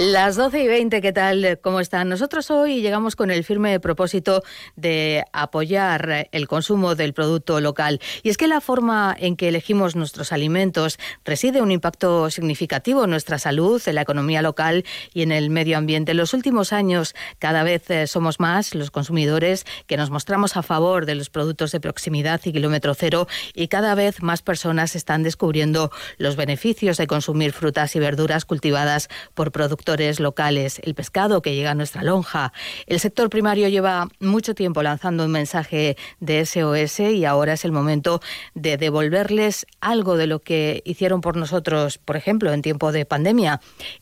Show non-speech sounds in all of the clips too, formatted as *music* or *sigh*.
Las 12 y 20, ¿qué tal? ¿Cómo están? Nosotros hoy llegamos con el firme propósito de apoyar el consumo del producto local. Y es que la forma en que elegimos nuestros alimentos reside un impacto significativo en nuestra salud, en la economía local y en el medio ambiente. En los últimos años, cada vez eh, somos más los consumidores que nos mostramos a favor de los productos de proximidad y kilómetro cero y cada vez más personas están descubriendo los beneficios de consumir frutas y verduras cultivadas por productos locales, el pescado que llega a nuestra lonja. El sector primario lleva mucho tiempo lanzando un mensaje de SOS y ahora es el momento de devolverles algo de lo que hicieron por nosotros, por ejemplo, en tiempo de pandemia.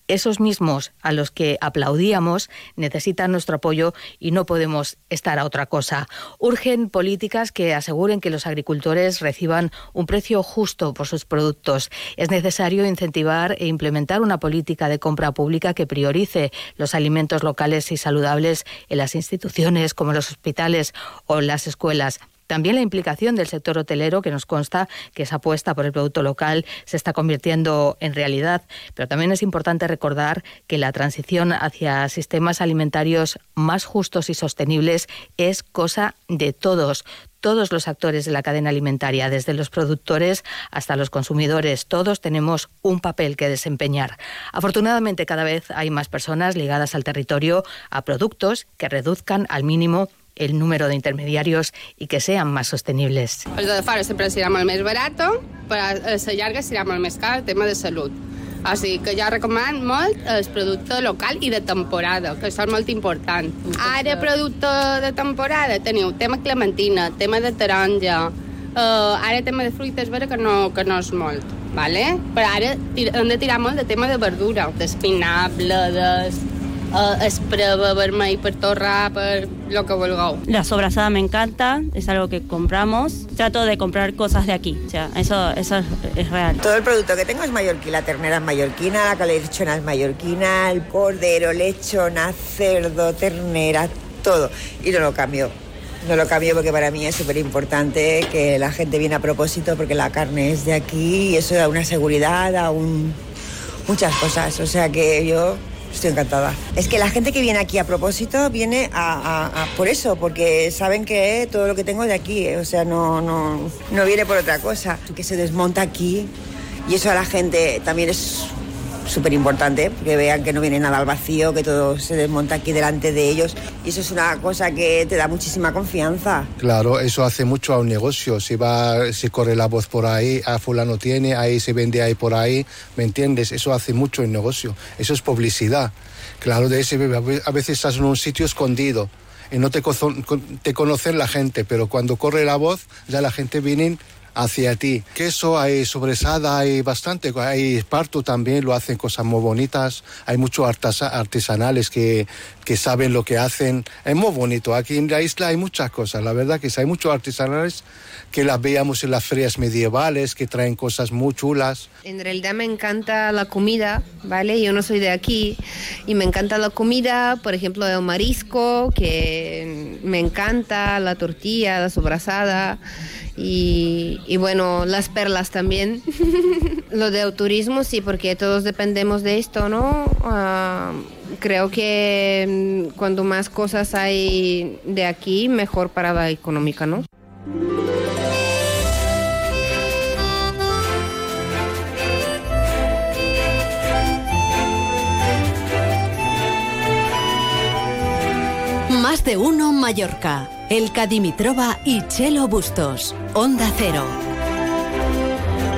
Esos mismos a los que aplaudíamos necesitan nuestro apoyo y no podemos estar a otra cosa. Urgen políticas que aseguren que los agricultores reciban un precio justo por sus productos. Es necesario incentivar e implementar una política de compra pública que priorice los alimentos locales y saludables en las instituciones como los hospitales o las escuelas. También la implicación del sector hotelero, que nos consta que esa apuesta por el producto local se está convirtiendo en realidad. Pero también es importante recordar que la transición hacia sistemas alimentarios más justos y sostenibles es cosa de todos todos los actores de la cadena alimentaria, desde los productores hasta los consumidores, todos tenemos un papel que desempeñar. Afortunadamente cada vez hay más personas ligadas al territorio, a productos que reduzcan al mínimo el número de intermediarios y que sean más sostenibles. El de fora sempre serà molt més barat, però a la llarga serà molt tema de salut. O sigui que jo recomano molt el producte local i de temporada, que són molt important. Ara, producte de temporada, teniu tema clementina, tema de taronja, uh, ara tema de fruites vera que no, que no és molt, vale? però ara hem de tirar molt de tema de verdura, d'espinà, bledes, uh, espreva vermell per torrar, per lo que vulgueu. La sobrasada me encanta, es algo que compramos. Trato de comprar cosas de aquí, o sea, eso, eso es, real. Todo el producto que tengo es mallorquín, la ternera es mallorquina, la calechona es mallorquina, el cordero, lechona, cerdo, ternera, todo. Y no lo cambio. No lo cambio porque para mí es súper importante que la gente viene a propósito porque la carne es de aquí y eso da una seguridad, da un... muchas cosas. O sea que yo Estoy encantada. Es que la gente que viene aquí a propósito viene a, por eso, porque saben que todo lo que tengo de aquí, eh, o sea, no, no, no viene por otra cosa. Que se desmonta aquí y eso a la gente también es súper importante, que vean que no viene nada al vacío, que todo se desmonta aquí delante de ellos. Y eso es una cosa que te da muchísima confianza. Claro, eso hace mucho a un negocio. Si va, si corre la voz por ahí, a fulano tiene, ahí se vende ahí por ahí, ¿me entiendes? Eso hace mucho el negocio. Eso es publicidad. Claro, de ese a veces estás en un sitio escondido y no te, te conocen la gente, pero cuando corre la voz, ya la gente viene hacia ti. Queso hay sobresada, hay bastante, hay esparto también, lo hacen cosas muy bonitas, hay muchos artesanales que, que saben lo que hacen, es muy bonito. Aquí en la isla hay muchas cosas, la verdad que hay muchos artesanales que las veíamos en las ferias medievales, que traen cosas muy chulas. En realidad me encanta la comida, ¿vale? Yo no soy de aquí y me encanta la comida, por ejemplo, el marisco, que me encanta, la tortilla, la sobrasada y, bueno, las perlas también. *laughs* Lo de turismo sí, porque todos dependemos de esto, ¿no? Ah, creo que mm, cuando más cosas hay de aquí, mejor para la económica, ¿no? Más de uno Mallorca. El Cadimitrova y Chelo Bustos. Onda Cero.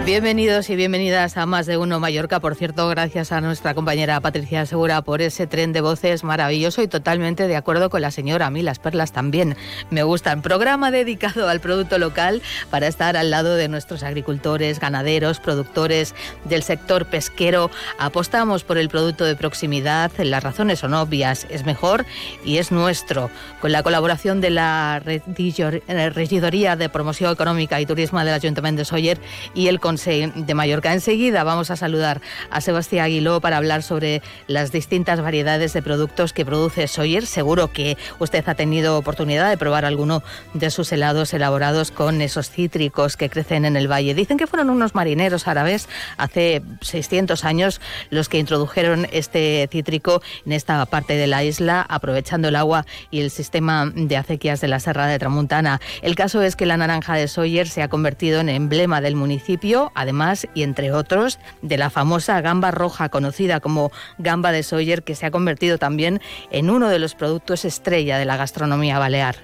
Bienvenidos y bienvenidas a Más de Uno Mallorca. Por cierto, gracias a nuestra compañera Patricia Segura por ese tren de voces maravilloso y totalmente de acuerdo con la señora. A mí las perlas también me gustan. Programa dedicado al producto local para estar al lado de nuestros agricultores, ganaderos, productores del sector pesquero. Apostamos por el producto de proximidad. Las razones son obvias. Es mejor y es nuestro. Con la colaboración de la Regidoría de Promoción Económica y Turismo del Ayuntamiento de Soller y el Consejo de Mallorca. Enseguida vamos a saludar a Sebastián Aguiló para hablar sobre las distintas variedades de productos que produce Sawyer. Seguro que usted ha tenido oportunidad de probar alguno de sus helados elaborados con esos cítricos que crecen en el valle. Dicen que fueron unos marineros árabes hace 600 años los que introdujeron este cítrico en esta parte de la isla, aprovechando el agua y el sistema de acequias de la Serra de Tramuntana. El caso es que la naranja de Sawyer se ha convertido en emblema del municipio, además, y entre otros, de la famosa gamba roja conocida como gamba de Sawyer, que se ha convertido también en uno de los productos estrella de la gastronomía balear.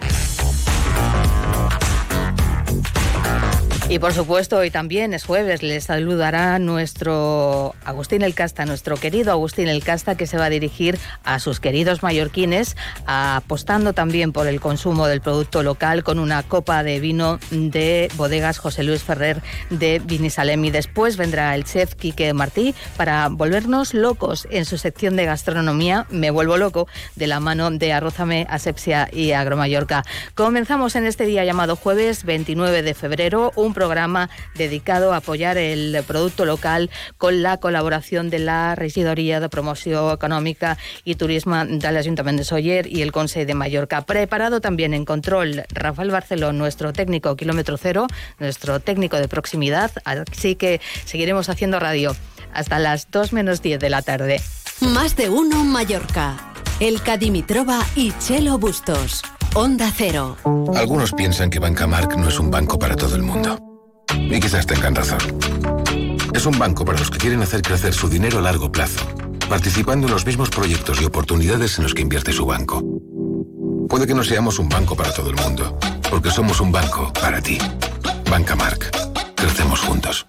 Y por supuesto, hoy también es jueves, les saludará nuestro Agustín El Casta, nuestro querido Agustín El Casta, que se va a dirigir a sus queridos mallorquines, apostando también por el consumo del producto local con una copa de vino de bodegas José Luis Ferrer de Vinisalem. Y después vendrá el chef Quique Martí para volvernos locos en su sección de gastronomía, Me vuelvo loco, de la mano de Arrózame, Asepsia y Agromallorca. Comenzamos en este día llamado jueves 29 de febrero, un programa dedicado a apoyar el producto local con la colaboración de la Regidoría de Promoción Económica y Turismo del Ayuntamiento de Soller y el Consejo de Mallorca. Preparado también en control Rafael Barceló, nuestro técnico kilómetro cero, nuestro técnico de proximidad. Así que seguiremos haciendo radio hasta las 2 menos 10 de la tarde. Más de uno Mallorca. El Cadimitrova y Chelo Bustos. Onda Cero. Algunos piensan que Banca Mark no es un banco para todo el mundo. Y quizás tengan razón. Es un banco para los que quieren hacer crecer su dinero a largo plazo, participando en los mismos proyectos y oportunidades en los que invierte su banco. Puede que no seamos un banco para todo el mundo, porque somos un banco para ti. Banca Mark. Crecemos juntos.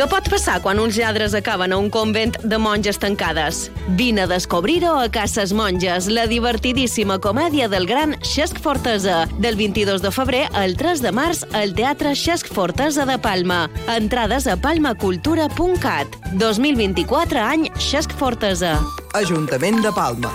Què pot passar quan uns lladres acaben a un convent de monges tancades? Vine a descobrir-ho a Cases Monges, la divertidíssima comèdia del gran Xesc Fortesa, del 22 de febrer al 3 de març al Teatre Xesc Fortesa de Palma. Entrades a palmacultura.cat. 2024 any Xesc Fortesa. Ajuntament de Palma.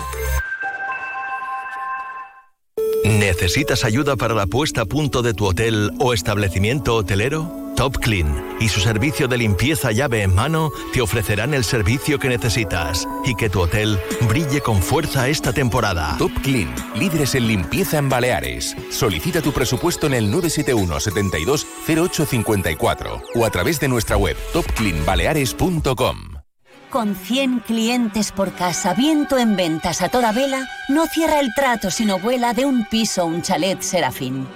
¿Necesitas ayuda para la puesta a punto de tu hotel o establecimiento hotelero? Top Clean y su servicio de limpieza llave en mano te ofrecerán el servicio que necesitas y que tu hotel brille con fuerza esta temporada. Top Clean, líderes en limpieza en Baleares. Solicita tu presupuesto en el 971 72 0854 o a través de nuestra web topcleanbaleares.com. Con 100 clientes por casa, viento en ventas a toda vela, no cierra el trato sino vuela de un piso a un chalet serafín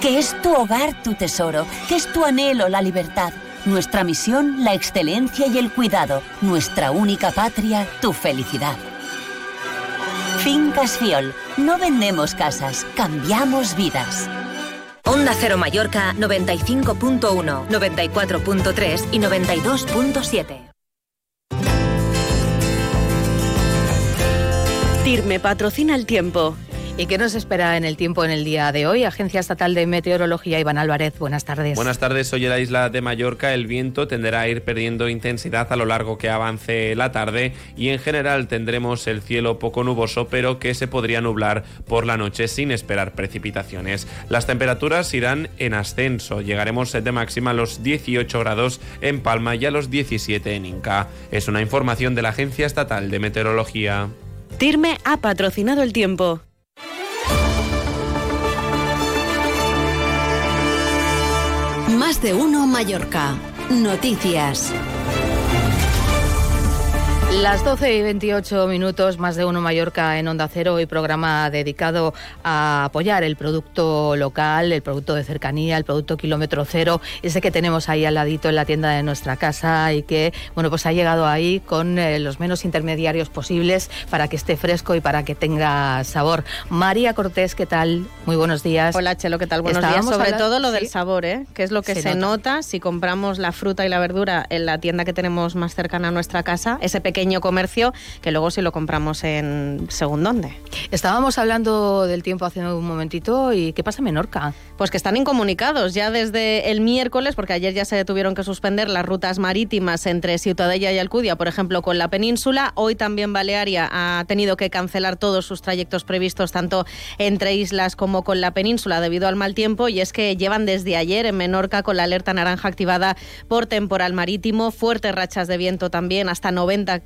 que es tu hogar tu tesoro, que es tu anhelo la libertad, nuestra misión la excelencia y el cuidado, nuestra única patria tu felicidad. Fincas Fiol, no vendemos casas, cambiamos vidas. Onda Cero Mallorca 95.1, 94.3 y 92.7. TIRME patrocina el tiempo. ¿Y qué nos espera en el tiempo en el día de hoy? Agencia Estatal de Meteorología, Iván Álvarez, buenas tardes. Buenas tardes, hoy en la isla de Mallorca el viento tenderá a ir perdiendo intensidad a lo largo que avance la tarde y en general tendremos el cielo poco nuboso pero que se podría nublar por la noche sin esperar precipitaciones. Las temperaturas irán en ascenso, llegaremos de máxima a los 18 grados en Palma y a los 17 en Inca. Es una información de la Agencia Estatal de Meteorología. TIRME ha patrocinado el tiempo. De uno Mallorca. Noticias. Las 12 y 28 minutos, más de uno Mallorca en Onda Cero, y programa dedicado a apoyar el producto local, el producto de cercanía, el producto kilómetro cero, ese que tenemos ahí al ladito en la tienda de nuestra casa y que, bueno, pues ha llegado ahí con eh, los menos intermediarios posibles para que esté fresco y para que tenga sabor. María Cortés, ¿qué tal? Muy buenos días. Hola, Chelo, ¿qué tal? Buenos días. Sobre todo lo del sabor, ¿eh? Que es lo que se, nota. si compramos la fruta y la verdura en la tienda que tenemos más cercana a nuestra casa, ese pequeño pequeño comercio que luego si lo compramos en según dónde. Estábamos hablando del tiempo hace un momentito y ¿qué pasa en Menorca? Pues que están incomunicados ya desde el miércoles, porque ayer ya se tuvieron que suspender las rutas marítimas entre Ciutadella y Alcudia, por ejemplo, con la península. Hoy también Balearia ha tenido que cancelar todos sus trayectos previstos tanto entre islas como con la península debido al mal tiempo y es que llevan desde ayer en Menorca con la alerta naranja activada por temporal marítimo, fuertes rachas de viento también, hasta 90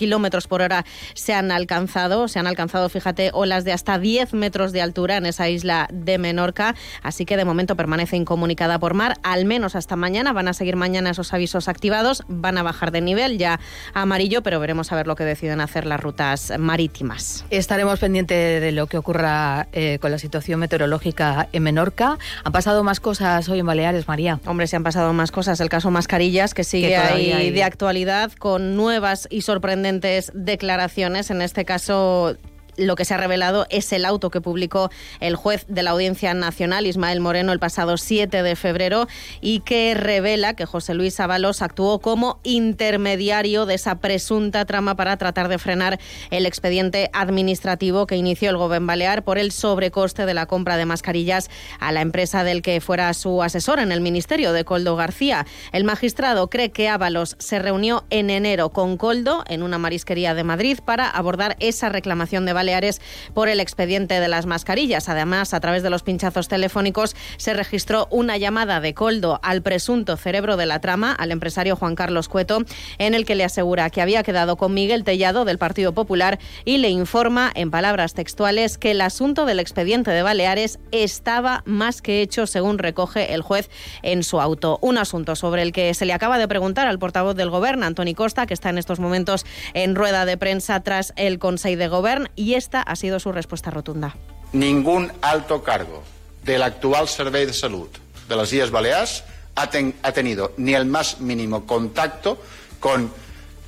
kilómetros por hora se han alcanzado. Se han alcanzado, fíjate, olas de hasta 10 metros de altura en esa isla de Menorca. Así que de momento permanece incomunicada por mar, al menos hasta mañana. Van a seguir mañana esos avisos activados, van a bajar de nivel ya amarillo, pero veremos a ver lo que deciden hacer las rutas marítimas. Estaremos pendientes de lo que ocurra eh, con la situación meteorológica en Menorca. ¿Han pasado más cosas hoy en Baleares, María? Hombre, se han pasado más cosas. El caso Mascarillas, que sigue ahí de actualidad, con nuevas y sorprendentes declaraciones, en este caso lo que se ha revelado es el auto que publicó el juez de la Audiencia Nacional, Ismael Moreno, el pasado 7 de febrero y que revela que José Luis Ábalos actuó como intermediario de esa presunta trama para tratar de frenar el expediente administrativo que inició el Gobierno Balear por el sobrecoste de la compra de mascarillas a la empresa del que fuera su asesor en el Ministerio, de Coldo García. El magistrado cree que Ábalos se reunió en enero con Coldo en una marisquería de Madrid para abordar esa reclamación de Baleares por el expediente de las mascarillas. Además, a través de los pinchazos telefónicos se registró una llamada de Coldo al presunto cerebro de la trama, al empresario Juan Carlos Cueto, en el que le asegura que había quedado con Miguel Tellado del Partido Popular y le informa en palabras textuales que el asunto del expediente de Baleares estaba más que hecho, según recoge el juez en su auto. Un asunto sobre el que se le acaba de preguntar al portavoz del Gobierno, Antoni Costa, que está en estos momentos en rueda de prensa tras el Consejo de Gobierno y esta ha sido su respuesta rotunda. Ningún alto cargo del actual Servei de Salud de las Islas Baleares ha, ten, ha tenido ni el más mínimo contacto con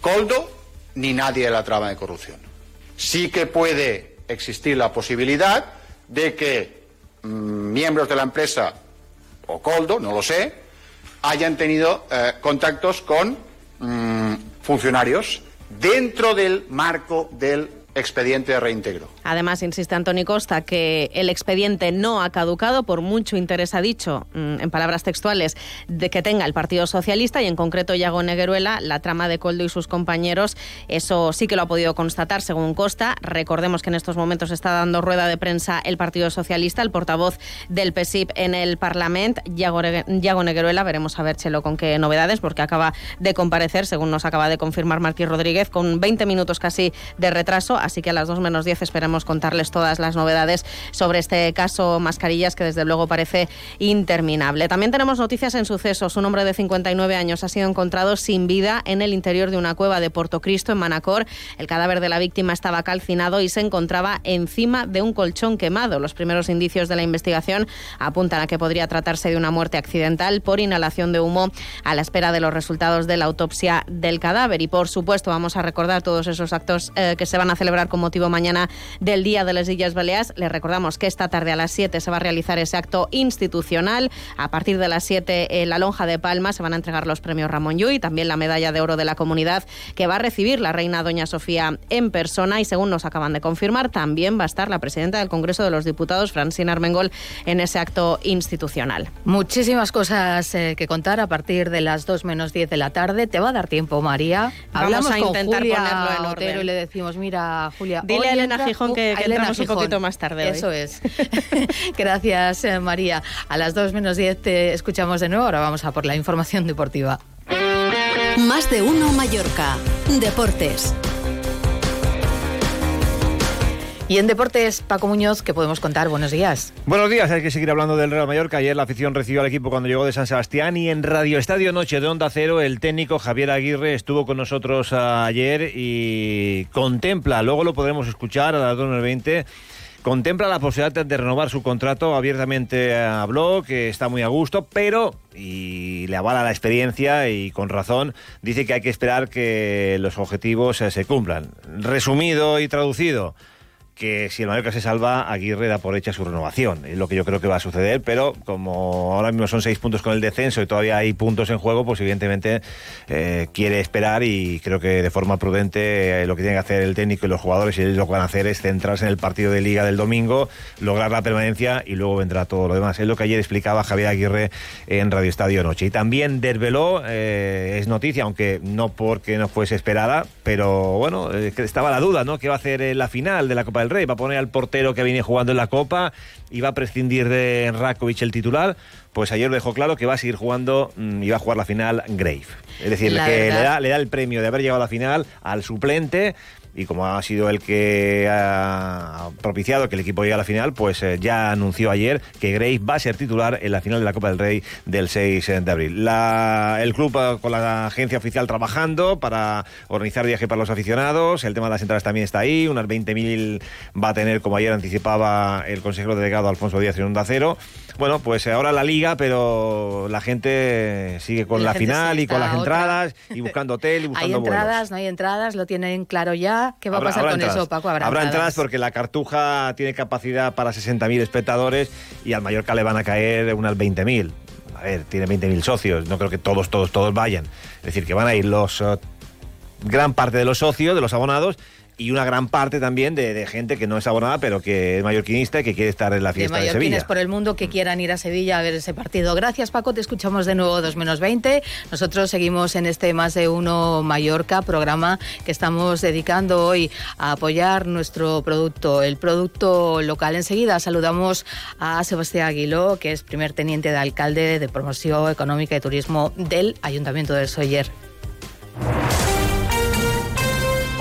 Coldo ni nadie de la trama de corrupción. Sí que puede existir la posibilidad de que mmm, miembros de la empresa o Coldo, no lo sé, hayan tenido eh, contactos con mmm, funcionarios dentro del marco del expediente de reintegro. Además, insiste Antoni Costa que el expediente no ha caducado, por mucho interés ha dicho, mm, en palabras textuales, de que tenga el Partido Socialista y en concreto Yago Negueruela, la trama de Coldo y sus compañeros, eso sí que lo ha podido constatar según Costa. Recordemos que en estos momentos está dando rueda de prensa el Partido Socialista, el portavoz del PSIP en el Parlamento, Yago, Negueruela. Veremos a ver, Chelo, con qué novedades, porque acaba de comparecer, según nos acaba de confirmar Marquís Rodríguez, con 20 minutos casi de retraso, así que a las 2 menos 10 esperemos contarles todas las novedades sobre este caso Mascarillas, que desde luego parece interminable. También tenemos noticias en sucesos. Un hombre de 59 años ha sido encontrado sin vida en el interior de una cueva de Portocristo, en Manacor. El cadáver de la víctima estaba calcinado y se encontraba encima de un colchón quemado. Los primeros indicios de la investigación apuntan a que podría tratarse de una muerte accidental por inhalación de humo a la espera de los resultados de la autopsia del cadáver. Y por supuesto vamos a recordar todos esos actos eh, que se van a celebrar con motivo mañana del Día de las Islas Baleares. Les recordamos que esta tarde a las 7 se va a realizar ese acto institucional. A partir de las 7 en la Lonja de Palma se van a entregar los premios Ramón Llull y también la medalla de oro de la comunidad que va a recibir la reina Doña Sofía en persona y según nos acaban de confirmar también va a estar la presidenta del Congreso de los Diputados, Francina Armengol, en ese acto institucional. Muchísimas cosas eh, que contar a partir de las 2 menos 10 de la tarde. Te va a dar tiempo, María. Hablamos Hablamos a con intentar Julia ponerlo en orden. Otero y le decimos, mira, Julia, Dile a Elena entra- Que- a que Elena entramos un poquito más tarde hoy. Eso es. *laughs* Gracias, eh, María. A las 2 menos 10 te escuchamos de nuevo. Ahora vamos a por la información deportiva. Más de uno Mallorca. Deportes. Y en deportes, Paco Muñoz, ¿qué podemos contar? Buenos días. Buenos días, hay que seguir hablando del Real Mallorca. Ayer la afición recibió al equipo cuando llegó de San Sebastián y en Radio Estadio Noche de Onda Cero el técnico Javier Aguirre estuvo con nosotros ah, ayer y contempla, luego lo podremos escuchar a las 2.20, contempla la posibilidad de renovar su contrato, abiertamente habló que está muy a gusto, pero, y le avala la experiencia y con razón, dice que hay que esperar que los objetivos eh, se cumplan. Resumido y traducido, que si el Mallorca se salva, Aguirre da por hecha su renovación. Es lo que yo creo que va a suceder, pero como ahora mismo son seis puntos con el descenso y todavía hay puntos en juego, pues evidentemente eh, quiere esperar y creo que de forma prudente eh, lo que tiene que hacer el técnico y los jugadores y ellos lo que van a hacer es centrarse en el partido de liga del domingo, lograr la permanencia y luego vendrá todo lo demás. Es lo que ayer explicaba Javier Aguirre en Radio Estadio Noche. Y también desveló, eh, es noticia, aunque no porque no fuese esperada, pero bueno, estaba la duda, ¿no? ¿Qué va a hacer la final de la Copa del Rey, va a poner al portero que viene jugando en la Copa y va a prescindir de Rakovic el titular. Pues ayer lo dejó claro que va a seguir jugando mm, y va a jugar la final Grave. Es decir, que le da, le da el premio de haber llegado a la final al suplente y como ha sido el que ha propiciado que el equipo llegue a la final, pues eh, ya anunció ayer que Grace va a ser titular en la final de la Copa del Rey del 6 de abril. el club eh, con la agencia oficial trabajando para organizar viaje para los aficionados, el tema de las entradas también está ahí, unas 20.000 va a tener, como ayer anticipaba el consejero delegado Alfonso Díaz en Onda Cero. Bueno, pues ahora la liga, pero la gente sigue con la, final y con las entradas y buscando hotel y *laughs* buscando Hay entradas, no hay entradas, lo tienen claro ya. ¿Qué va a pasar con eso, Paco? Habrá, entradas? porque la Cartuja tiene capacidad para 60.000 espectadores y al Mallorca le van a caer unas 20.000. A ver, tiene 20.000 socios, no creo que todos, todos, todos vayan. Es decir, que van a ir los... Eh, gran parte de los socios, de los abonados, y una gran parte también de, gente que no es abonada, pero que es mallorquinista y que quiere estar en la fiesta de, de Sevilla. por el mundo que quieran ir a Sevilla a ver ese partido. Gracias, Paco. Te escuchamos de nuevo 2 menos 20. Nosotros seguimos en este Más de Uno Mallorca, programa que estamos dedicando hoy a apoyar nuestro producto, el producto local. Enseguida saludamos a Sebastián Aguiló, que es primer teniente de alcalde de promoción económica y turismo del Ayuntamiento de Soller.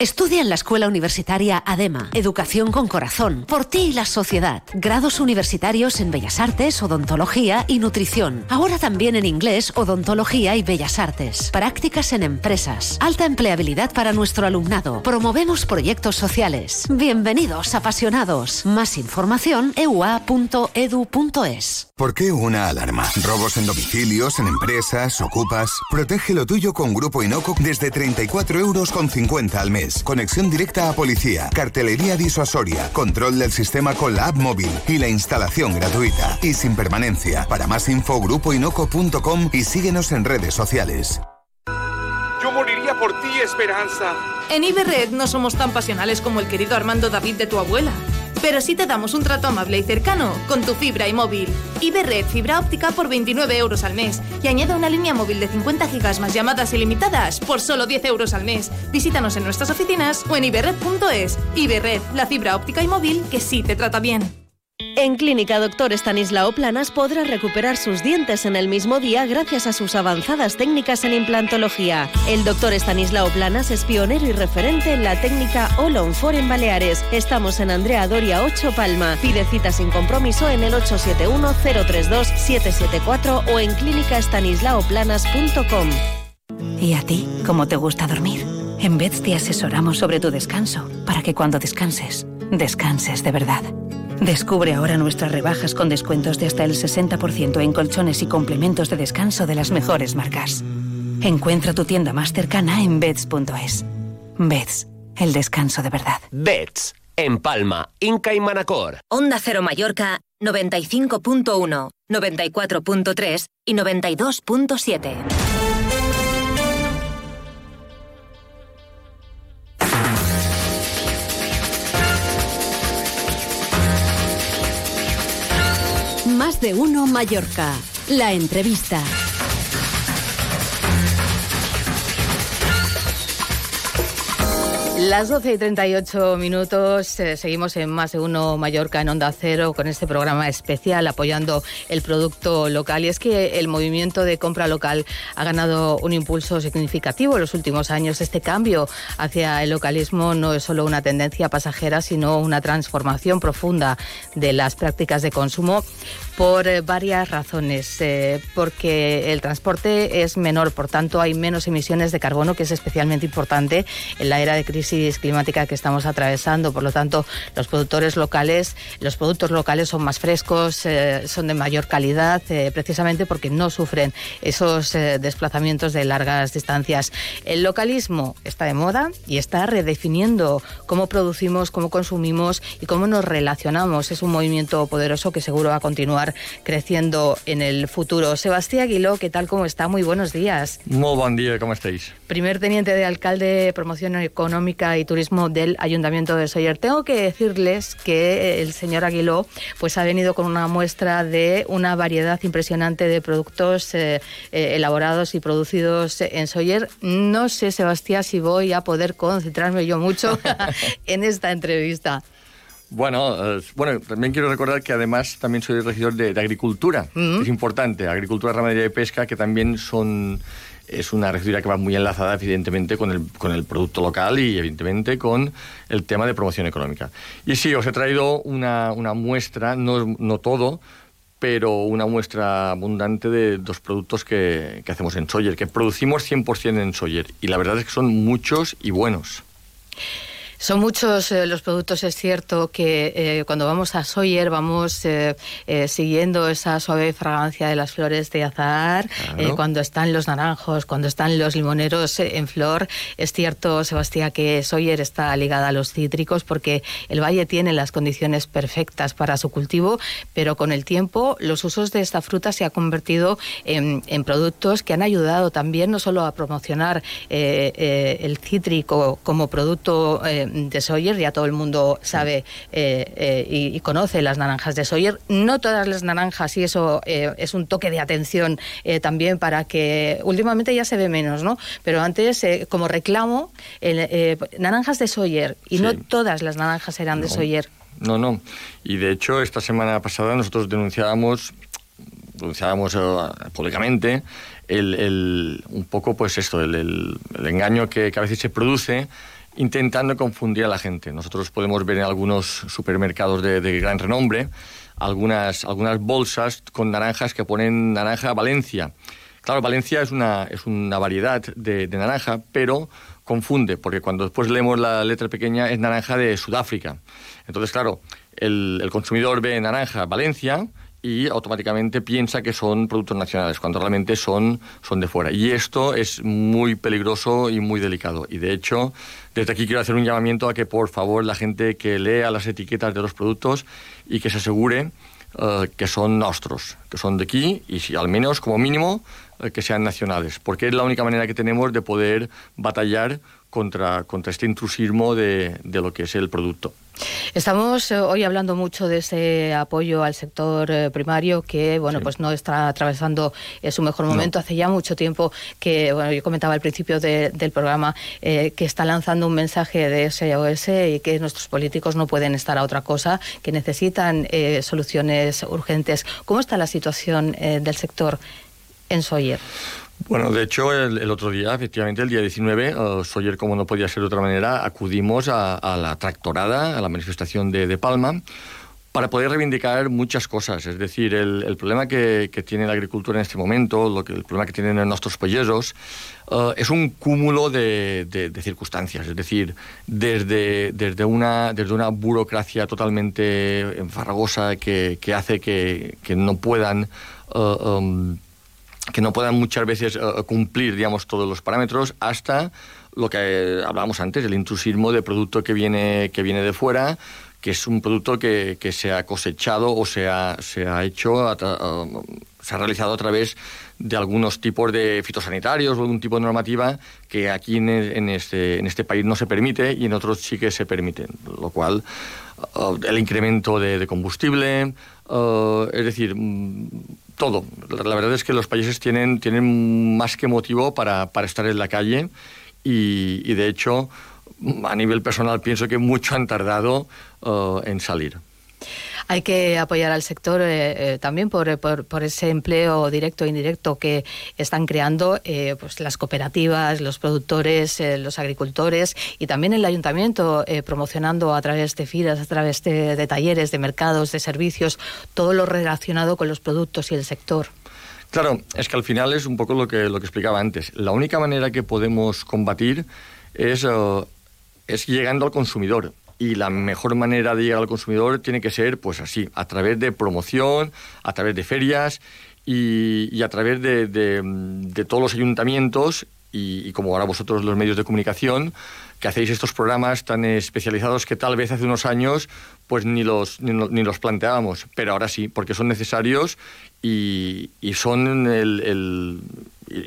Estudia en la Escuela Universitaria ADEMA, Educación con Corazón, por ti y la sociedad. Grados universitarios en Bellas Artes, Odontología y Nutrición. Ahora también en inglés, Odontología y Bellas Artes. Prácticas en empresas. Alta empleabilidad para nuestro alumnado. Promovemos proyectos sociales. Bienvenidos, apasionados. Más información, eua.edu.es. ¿Por qué una alarma? ¿Robos en domicilios, en empresas, ocupas? Protege lo tuyo con Grupo Inoco desde 34 euros con 50 al mes. Conexión directa a policía, cartelería disuasoria, control del sistema con la app móvil y la instalación gratuita. Y sin permanencia. Para más info, grupoinoco.com y síguenos en redes sociales. Yo moriría por ti, Esperanza. En Iberred no somos tan pasionales como el querido Armando David de tu abuela pero sí te damos un trato amable y cercano con tu fibra y móvil. Iberred Fibra Óptica por 29 euros al mes y añade una línea móvil de 50 gigas más llamadas ilimitadas por solo 10 euros al mes. Visítanos en nuestras oficinas o en iberred.es. Iberred, la fibra óptica y móvil que sí te trata bien. En Clínica Doctor Estanislao Planas podrá recuperar sus dientes en el mismo día gracias a sus avanzadas técnicas en implantología. El doctor Estanislao Planas es pionero y referente en la técnica All on en Baleares. Estamos en Andrea Doria 8 Palma. Pide cita sin compromiso en el 871-032-774 o en clínicaestanislaoplanas.com. ¿Y a ti cómo te gusta dormir? En Beds te asesoramos sobre tu descanso para que cuando descanses, descanses de verdad. Descubre ahora nuestras rebajas con descuentos de hasta el 60% en colchones y complementos de descanso de las mejores marcas. Encuentra tu tienda más cercana en beds.es. Beds, el descanso de verdad. Beds, en Palma, Inca y Manacor. Onda Cero Mallorca, 95.1, 94.3 y 92.7. Más de uno Mallorca. La entrevista. Las 12 y 38 minutos, eh, seguimos en Más de Uno Mallorca en Onda Cero con este programa especial apoyando el producto local. Y es que el movimiento de compra local ha ganado un impulso significativo en los últimos años. Este cambio hacia el localismo no es solo una tendencia pasajera, sino una transformación profunda de las prácticas de consumo por eh, varias razones. Eh, porque el transporte es menor, por tanto hay menos emisiones de carbono, que es especialmente importante en la era de crisis climática que estamos atravesando. Por lo tanto, los productores locales, los productos locales son más frescos, eh, son de mayor calidad, precisamente porque no sufren esos desplazamientos de largas distancias. El localismo está de moda y está redefiniendo cómo producimos, cómo consumimos y cómo nos relacionamos. Es un movimiento poderoso que seguro va a continuar creciendo en el futuro. Sebastián Aguiló, ¿qué tal? ¿Cómo está? Muy buenos días. Muy buen día, ¿cómo estáis? Primer teniente de alcalde, promoción económica y turismo del Ayuntamiento de Soller. Tengo que decirles que el señor Aguiló pues, ha venido con una muestra de una variedad impresionante de productos eh, eh, elaborados y producidos en Soller. No sé, Sebastián, si voy a poder concentrarme yo mucho *laughs* *laughs* en esta entrevista. Bueno, eh, bueno, también quiero recordar que además también soy regidor de, Agricultura. Mm. Es importante, Agricultura, Ramadería y Pesca, que también son es una regiduría que va muy enlazada, evidentemente, con el, con el producto local y, evidentemente, con el tema de promoción económica. Y sí, os he traído una, una muestra, no, no todo, pero una muestra abundante de dos productos que, que hacemos en Sawyer, que producimos 100% en Sawyer. Y la verdad es que son muchos y buenos. Son muchos eh, los productos, es cierto que eh, cuando vamos a Sawyer vamos eh, siguiendo esa suave fragancia de las flores de azahar, cuando están los naranjos, cuando están los limoneros en flor. Es cierto, Sebastián, que Sawyer está ligada a los cítricos porque el valle tiene las condiciones perfectas para su cultivo, pero con el tiempo los usos de esta fruta se han convertido en, en productos que han ayudado también no solo a promocionar el cítrico como producto de Sawyer, ya todo el mundo sabe eh, eh, y, conoce las naranjas de Sawyer. No todas las naranjas, y eso eh, es un toque de atención también para que últimamente ya se ve menos, ¿no? Pero antes, como reclamo, naranjas de Sawyer, y no todas las naranjas eran de Sawyer. No, no. Y de hecho, esta semana pasada nosotros denunciábamos, denunciábamos públicamente el, un poco, pues esto, el, engaño que, que, a veces se produce intentando confundir a la gente. Nosotros podemos ver en algunos supermercados de, gran renombre algunas, algunas bolsas con naranjas que ponen naranja Valencia. Claro, Valencia es una, es una variedad de, naranja, pero confunde, porque cuando después leemos la letra pequeña es naranja de Sudáfrica. Entonces, claro, el, el consumidor ve naranja Valencia y automáticamente piensa que son productos nacionales, cuando realmente son, son de fuera. Y esto es muy peligroso y muy delicado. Y de hecho, desde aquí quiero hacer un llamamiento a que por favor la gente que lea las etiquetas de los productos y que se asegure eh, que son nuestros, que son de aquí y si al menos como mínimo eh, que sean nacionales, porque es la única manera que tenemos de poder batallar contra, contra este intrusismo de, de lo que es el producto. Estamos eh, hoy hablando mucho de ese apoyo al sector eh, primario que bueno pues no está atravesando eh, su mejor momento. Hace ya mucho tiempo que bueno yo comentaba al principio del programa que está lanzando un mensaje de SOS y que nuestros políticos no pueden estar a otra cosa, que necesitan soluciones urgentes. ¿Cómo está la situación del sector en Soyer? Bueno, de hecho, el, otro día, efectivamente, el día 19, uh, como no podía ser de otra manera, acudimos a, la tractorada, a la manifestación de, Palma, para poder reivindicar muchas cosas. Es decir, el, problema que, tiene la agricultura en este momento, lo que, el problema que tienen nuestros polleros, uh, es un cúmulo de, circunstancias. Es decir, desde, desde, una, desde una burocracia totalmente enfarragosa que, hace que, no puedan... Uh, um, que no puedan muchas veces eh, cumplir, digamos, todos los parámetros, hasta lo que hablábamos antes, el intrusismo de producto que viene, que viene de fuera, que es un producto que, que se ha cosechado o se ha, se ha hecho, eh, se ha realizado a través de algunos tipos de fitosanitarios o algún tipo de normativa que aquí en, este, en este país no se permite y en otros sí que se permite, lo cual eh, el incremento de, de combustible, es decir, mm, todo. La, verdad es que los países tienen, tienen más que motivo para, para estar en la calle y, de hecho a nivel personal pienso que mucho han tardado uh, en salir. Hay que apoyar al sector eh, eh, también por, ese empleo directo e indirecto que están creando eh, pues las cooperativas, los productores, eh, los agricultores y también el ayuntamiento eh, promocionando a través de firas, a través de, talleres, de mercados, de servicios, todo lo relacionado con los productos y el sector. Claro, es que al final es un poco lo que, lo que explicaba antes. La única manera que podemos combatir es, es llegando al consumidor y la mejor manera de llegar al consumidor tiene que ser, pues así, a través de promoción, a través de ferias y, a través de, de, todos los ayuntamientos y, y, como ahora vosotros los medios de comunicación, que hacéis estos programas tan especializados que tal vez hace unos años pues ni los, ni, ni los planteábamos, pero ahora sí, porque son necesarios y, y son el, el,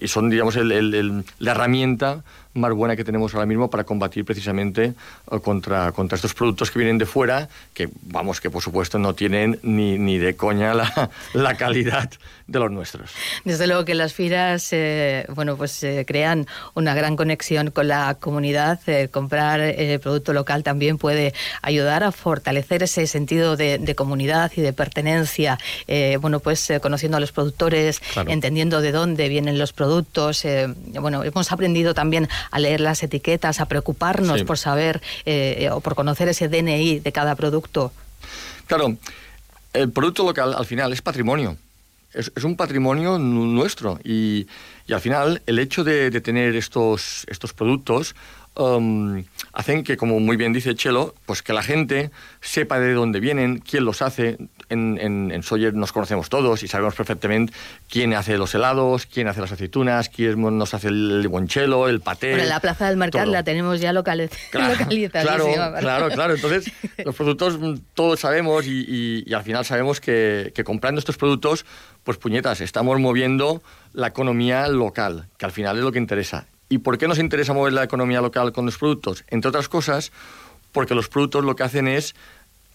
y son digamos el, el, la herramienta más buena que tenemos ahora mismo para combatir precisamente uh, contra, contra estos productos que vienen de fuera, que vamos, que por supuesto no tienen ni, ni de coña la, *laughs* la calidad de los nuestros. Desde luego que las firas, eh, bueno, pues eh, crean una gran conexión con la comunidad. Eh, comprar producto local también puede ayudar a fortalecer ese sentido de, de comunidad y de pertenencia. bueno, pues conociendo a los productores, claro. entendiendo de dónde vienen los productos. bueno, hemos aprendido también a leer las etiquetas, a preocuparnos sí. por saber o por conocer ese DNI de cada producto. Claro, el producto local al final es patrimonio. Es, un patrimonio nuestro y, y, al final el hecho de, de tener estos, estos productos um, hacen que, como muy bien dice Chelo, pues que la gente sepa de dónde vienen, quién los hace. En, en, en, Sawyer nos conocemos todos y sabemos perfectamente quién hace los helados, quién hace las aceitunas, quién nos hace el limonchelo, el paté. Bueno, la plaza del mercado la tenemos ya localiz *laughs* claro, claro, claro, claro. Entonces, *laughs* los productos todos sabemos y, y, y al final sabemos que, que comprando estos productos, pues puñetas, estamos moviendo la economía local, que al final es lo que interesa. ¿Y por qué nos interesa mover la economía local con los productos? Entre otras cosas, porque los productos lo que hacen es,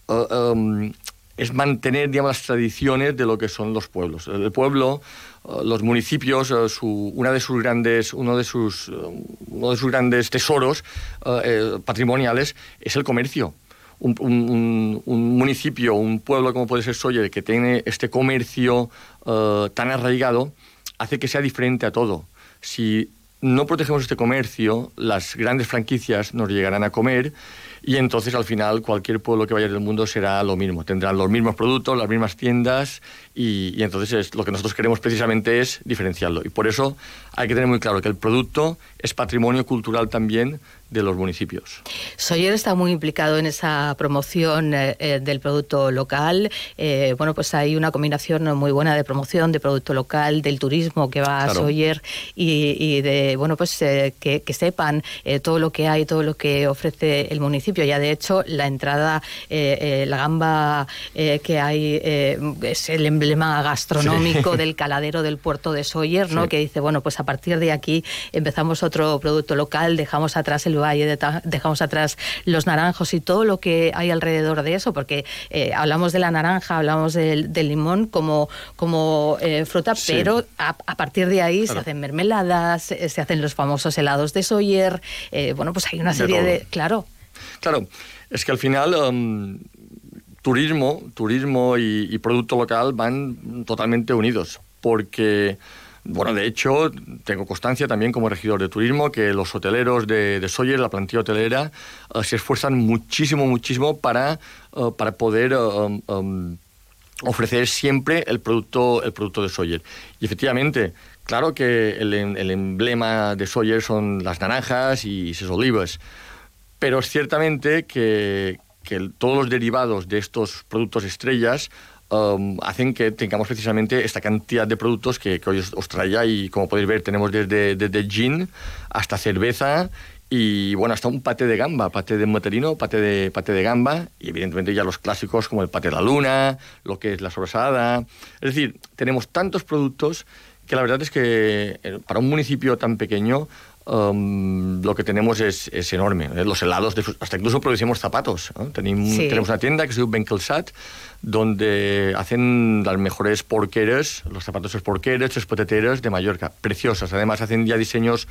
uh, um, es mantener digamos, las tradiciones de lo que son los pueblos. El pueblo, uh, los municipios, su, una de sus grandes, uno, de sus, uno de sus grandes tesoros eh, patrimoniales es el comercio. Un, municipio, un pueblo como puede ser Sawyer, que tiene este comercio tan arraigado, hace que sea diferente a todo. Si no protegemos este comercio, las grandes franquicias nos llegarán a comer y entonces al final cualquier pueblo que vaya del mundo será lo mismo. Tendrán los mismos productos, las mismas tiendas y, y entonces es, lo que nosotros queremos precisamente es diferenciarlo. Y por eso hay que tener muy claro que el producto es patrimonio cultural también de los municipios. Soyer está muy implicado en esa promoción eh, del producto local. Eh, bueno, pues hay una combinación muy buena de promoción de producto local, del turismo que va claro. a Soyer y, y, de, bueno, pues eh, que, que, sepan eh, todo lo que hay, todo lo que ofrece el municipio. Ya de hecho, la entrada, eh, la gamba que hay es el emblema gastronómico sí. del caladero del puerto de Soyer, ¿no? Sí. Que dice, bueno, pues a partir de aquí empezamos otro producto local, dejamos atrás el valle, de dejamos atrás los naranjos y todo lo que hay alrededor de eso, porque eh, hablamos de la naranja, hablamos del, del limón como, como eh, fruta, sí. pero a, a, partir de ahí claro. se hacen mermeladas, se, se, hacen los famosos helados de Sawyer, eh, bueno, pues hay una serie de... de claro. Claro, es que al final... Um turismo, turismo y, y, producto local van totalmente unidos, porque bueno, de hecho, tengo constancia también como regidor de turismo que los hoteleros de, de la plantilla hotelera, uh, se esfuerzan muchísimo, muchísimo para, uh, para poder uh, um, ofrecer siempre el producto, el producto de Sawyer. Y efectivamente, claro que el, el emblema de Sawyer son las naranjas y sus olivas, pero ciertamente que, que todos los derivados de estos productos estrellas um, hacen que tengamos precisamente esta cantidad de productos que, hoy os, os, traía y como podéis ver tenemos desde, desde gin hasta cerveza y bueno, hasta un pate de gamba, pate de materino, pate de, pate de gamba y evidentemente ya los clásicos como el pate de la luna, lo que es la sobrasada. Es decir, tenemos tantos productos que la verdad es que eh, para un municipio tan pequeño um, lo que tenemos es, es enorme. ¿eh? Los helados, de, hasta incluso producimos zapatos. ¿eh? Tenim, sí. Tenemos una tienda que se llama Benkelzat, donde hacen las mejores porqueras, los zapatos porqueras, tres poteteras de Mallorca, preciosas. Además hacen ya diseños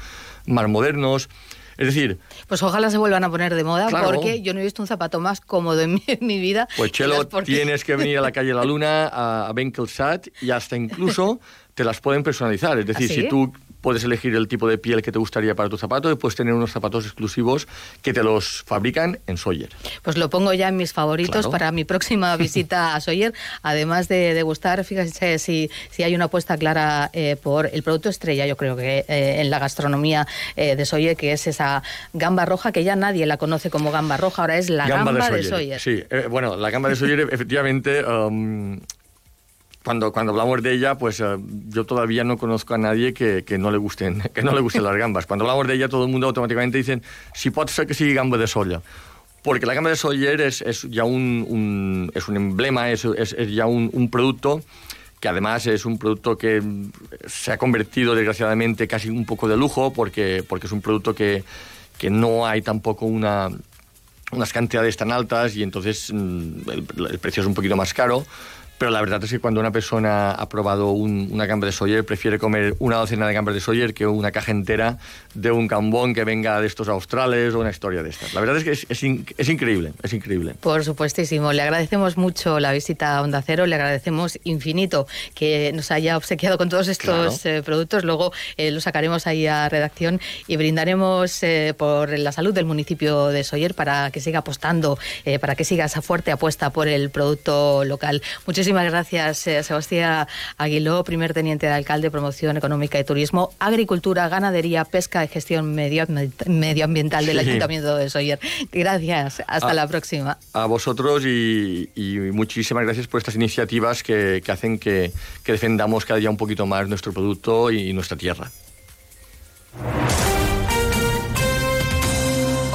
más modernos. Es decir... Pues ojalá se vuelvan a poner de moda porque yo no he visto un zapato más cómodo en mi, vida. Pues Chelo, tienes que venir a la calle La Luna, a, a Sat y hasta incluso *laughs* te las pueden personalizar. Es decir, ¿Ah, si tú puedes elegir el tipo de piel que te gustaría para tu zapato y puedes tener unos zapatos exclusivos que te los fabrican en Sawyer. Pues lo pongo ya en mis favoritos para mi próxima *laughs* visita a Sawyer. Además de, gustar, fíjense si, si hay una apuesta clara eh, por el producto estrella, yo creo que eh, en la gastronomía eh, de Sawyer, que es esa gamba roja que ya nadie la conoce como gamba roja, ahora es la gamba, de, Sawyer. Sí, bueno, la gamba de Sawyer *laughs* efectivamente... Um, cuando, cuando hablamos de ella, pues eh, yo todavía no conozco a nadie que, que, no le gusten, *laughs* que no le gusten las gambas. Cuando hablamos de ella, todo el mundo automáticamente dice, si puede ser que sea gamba de soya. Porque la gamba de Sawyer es, es ya un, un, es un emblema, es, es, es ya un, un, producto que además es un producto que se ha convertido desgraciadamente casi un poco de lujo porque, porque es un producto que, que no hay tampoco una, unas cantidades tan altas y entonces mm, el, el precio es un poquito más caro pero la verdad es que cuando una persona ha probado una gamba de Sawyer, prefiere comer una docena de gambas de Sawyer que una caja entera de un cambón que venga de estos australes o una historia de estas. La verdad es que es, es, increíble, es increíble. Por supuestísimo. Le agradecemos mucho la visita a Onda Cero, le agradecemos infinito que nos haya obsequiado con todos estos eh, productos. Luego eh, los sacaremos ahí a redacción y brindaremos eh, por la salud del municipio de Sawyer para que siga apostando, para que siga esa fuerte apuesta por el producto local. Muchísimas Muchísimas gracias, eh, Sebastián Aguiló, primer teniente de alcalde, promoción económica y turismo, agricultura, ganadería, pesca y gestión medioambiental del Ayuntamiento de Soyer. Gracias, hasta la próxima. A vosotros y, muchísimas gracias por estas iniciativas que, hacen que, que defendamos cada día un poquito más nuestro producto y nuestra tierra.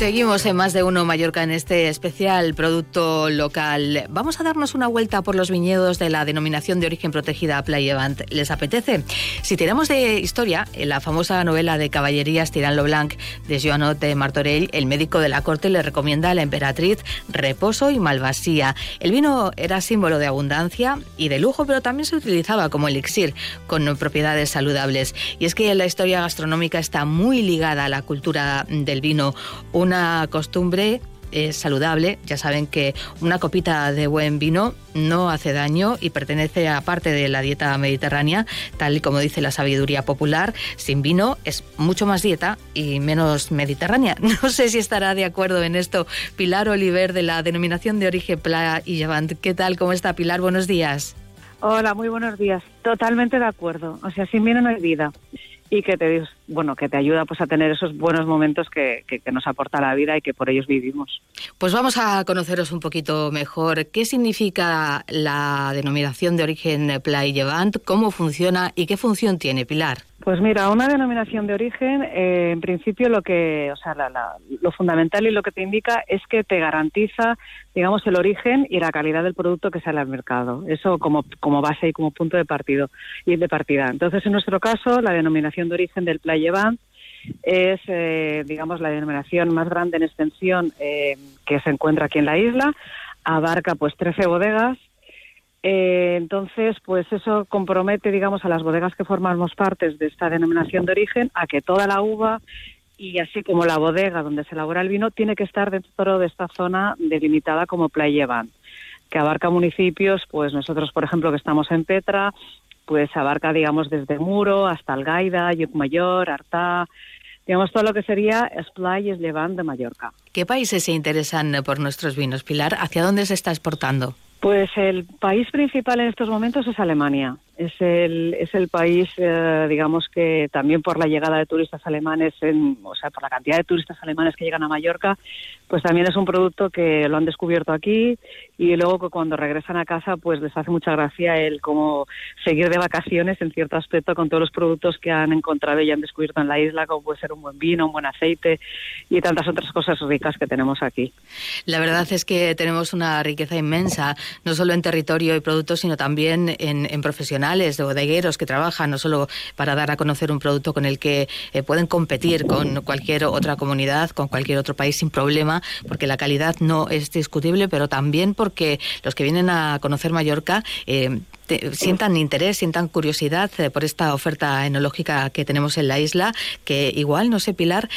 Seguimos en más de uno Mallorca en este especial producto local. Vamos a darnos una vuelta por los viñedos de la denominación de origen protegida Playevant. ¿Les apetece? Si tiramos de historia, en la famosa novela de caballerías Tirán lo Blanc de Joanot de Martorell, el médico de la corte le recomienda a la emperatriz reposo y malvasía. El vino era símbolo de abundancia y de lujo, pero también se utilizaba como elixir con propiedades saludables. Y es que la historia gastronómica está muy ligada a la cultura del vino una costumbre es saludable. Ya saben que una copita de buen vino no hace daño y pertenece a parte de la dieta mediterránea, tal y como dice la sabiduría popular. Sin vino es mucho más dieta y menos mediterránea. *laughs* No sé si estará de acuerdo en esto Pilar Oliver de la denominación de origen Pla y Levant. ¿Qué tal? ¿Cómo está Pilar? Buenos días. Hola, muy buenos días. Totalmente de acuerdo. O sea, sin vino no hay vida y que te bueno que te ayuda pues a tener esos buenos momentos que, que, nos aporta la vida y que por ellos vivimos. Pues vamos a conoceros un poquito mejor qué significa la denominación de origen Play Levant, cómo funciona y qué función tiene Pilar. Pues mira, una denominación de origen, eh, en principio lo que, o sea, lo fundamental y lo que te indica es que te garantiza, digamos, el origen y la calidad del producto que sale al mercado. Eso como, como base y como punto de partido y de partida. Entonces, en nuestro caso, la denominación de origen del Playevant es, eh, digamos, la denominación más grande en extensión eh, que se encuentra aquí en la isla. Abarca, pues, 13 bodegas eh, entonces, pues eso compromete, digamos, a las bodegas que formamos parte de esta denominación de origen a que toda la uva y así como la bodega donde se elabora el vino tiene que estar dentro de esta zona delimitada como Playa que abarca municipios, pues nosotros, por ejemplo, que estamos en Petra, pues abarca, digamos, desde Muro hasta Algaida, Mayor, Artá, digamos, todo lo que sería Esplay y Llevant de Mallorca. ¿Qué países se interesan por nuestros vinos, Pilar? ¿Hacia dónde se está exportando? Pues el país principal en estos momentos es Alemania es el, es el país, eh, digamos que también por la llegada de turistas alemanes, en, o sea, por la cantidad de turistas alemanes que llegan a Mallorca, pues también es un producto que lo han descubierto aquí y luego que cuando regresan a casa, pues les hace mucha gracia el como seguir de vacaciones en cierto aspecto con todos los productos que han encontrado y han descubierto en la isla, como puede ser un buen vino, un buen aceite y tantas otras cosas ricas que tenemos aquí. La verdad es que tenemos una riqueza inmensa, no solo en territorio y productos, sino también en, en profesionales de bodegueros que trabajan no solo para dar a conocer un producto con el que eh, pueden competir con cualquier otra comunidad, con cualquier otro país sin problema, porque la calidad no es discutible, pero también porque los que vienen a conocer Mallorca eh, sientan interés, sientan curiosidad eh, por esta oferta enológica que tenemos en la isla, que igual, no sé, Pilar,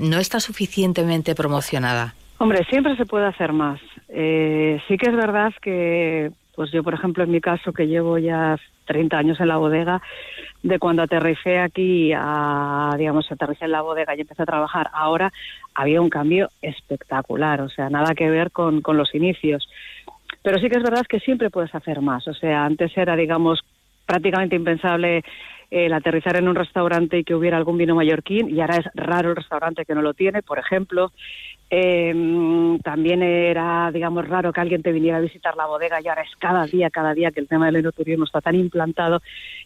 no está suficientemente promocionada. Hombre, siempre se puede hacer más. sí que es verdad que, pues yo, por ejemplo, en mi caso, que llevo ya 30 años en la bodega, de cuando aterricé aquí a, digamos, aterricé en la bodega y empecé a trabajar, ahora había un cambio espectacular, o sea, nada que ver con, con los inicios. Pero sí que es verdad que siempre puedes hacer más, o sea, antes era, digamos, prácticamente impensable el aterrizar en un restaurante y que hubiera algún vino mallorquín, y ahora es raro el restaurante que no lo tiene, por ejemplo. Eh, también era, digamos, raro que alguien te viniera a visitar la bodega y ahora es cada día, cada día que el tema del enoturismo está tan implantado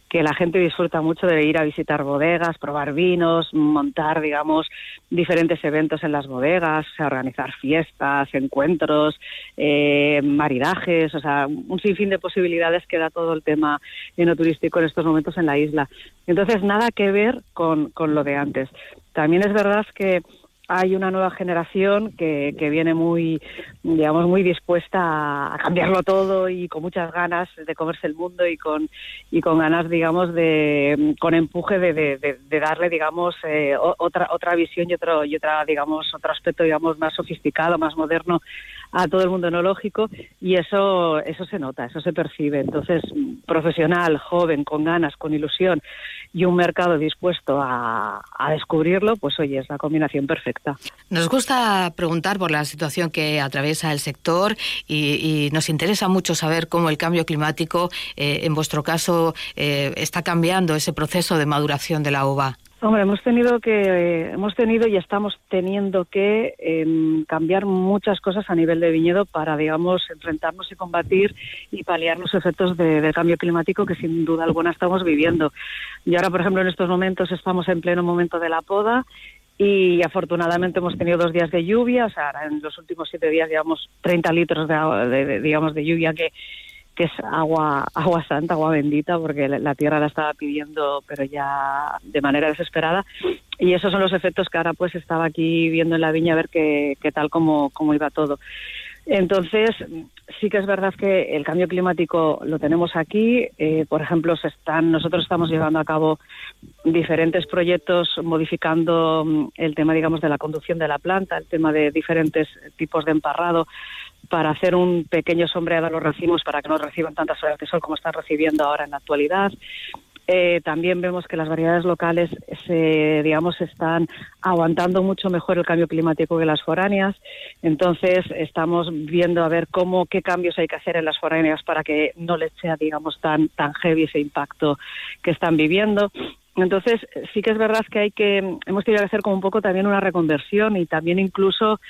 que la gente disfruta mucho de ir a visitar bodegas, probar vinos, montar, digamos, diferentes eventos en las bodegas, organizar fiestas, encuentros, eh, maridajes, o sea, un sinfín de posibilidades que da todo el tema enoturístico en estos momentos en la isla. Entonces, nada que ver con, con lo de antes. También es verdad que hay una nueva generación que, que viene muy, digamos, muy dispuesta a cambiarlo todo y con muchas ganas de comerse el mundo y con, y con ganas, digamos, de, con empuje de, de, darle, digamos, eh, otra, otra visión y otro, y otra, digamos, otro aspecto, digamos, más sofisticado, más moderno a todo el mundo enológico y eso, eso se nota, eso se percibe. Entonces, profesional, joven, con ganas, con ilusión y un mercado dispuesto a, a descubrirlo, pues oye, es la combinación perfecta. Nos gusta preguntar por la situación que atraviesa el sector y, nos interesa mucho saber cómo el cambio climático, eh, en vuestro caso, eh, está cambiando ese proceso de maduración de la uva. Hombre, hemos tenido que, eh, hemos tenido y estamos teniendo que em, cambiar muchas cosas a nivel de viñedo para, digamos, enfrentarnos y combatir y paliar los efectos del cambio climático que sin duda alguna estamos viviendo. Y ahora, por ejemplo, en estos momentos estamos en pleno momento de la poda y afortunadamente hemos tenido dos días de lluvia, o sea, en los últimos siete días llevamos 30 litros de, digamos, de lluvia que que es agua, agua santa, agua bendita, porque la tierra la estaba pidiendo, pero ya de manera desesperada. Y esos son los efectos que ahora pues estaba aquí viendo en la viña a ver qué, qué tal como, cómo iba todo. Entonces, sí que es verdad que el cambio climático lo tenemos aquí. Eh, por ejemplo, se están, nosotros estamos llevando a cabo diferentes proyectos modificando mm, el tema, digamos, de la conducción de la planta, el tema de diferentes tipos de emparrado para hacer un pequeño sombreado a los racimos para que no reciban tantas horas de sol como están recibiendo ahora en la actualidad. Eh, también vemos que las variedades locales se, digamos, están aguantando mucho mejor el cambio climático que las foráneas. Entonces, estamos viendo a ver cómo, qué cambios hay que hacer en las foráneas para que no les sea, digamos, tan, tan heavy ese impacto que están viviendo. Entonces, sí que es verdad que hay que, hemos tenido que hacer como un poco también una reconversión y también incluso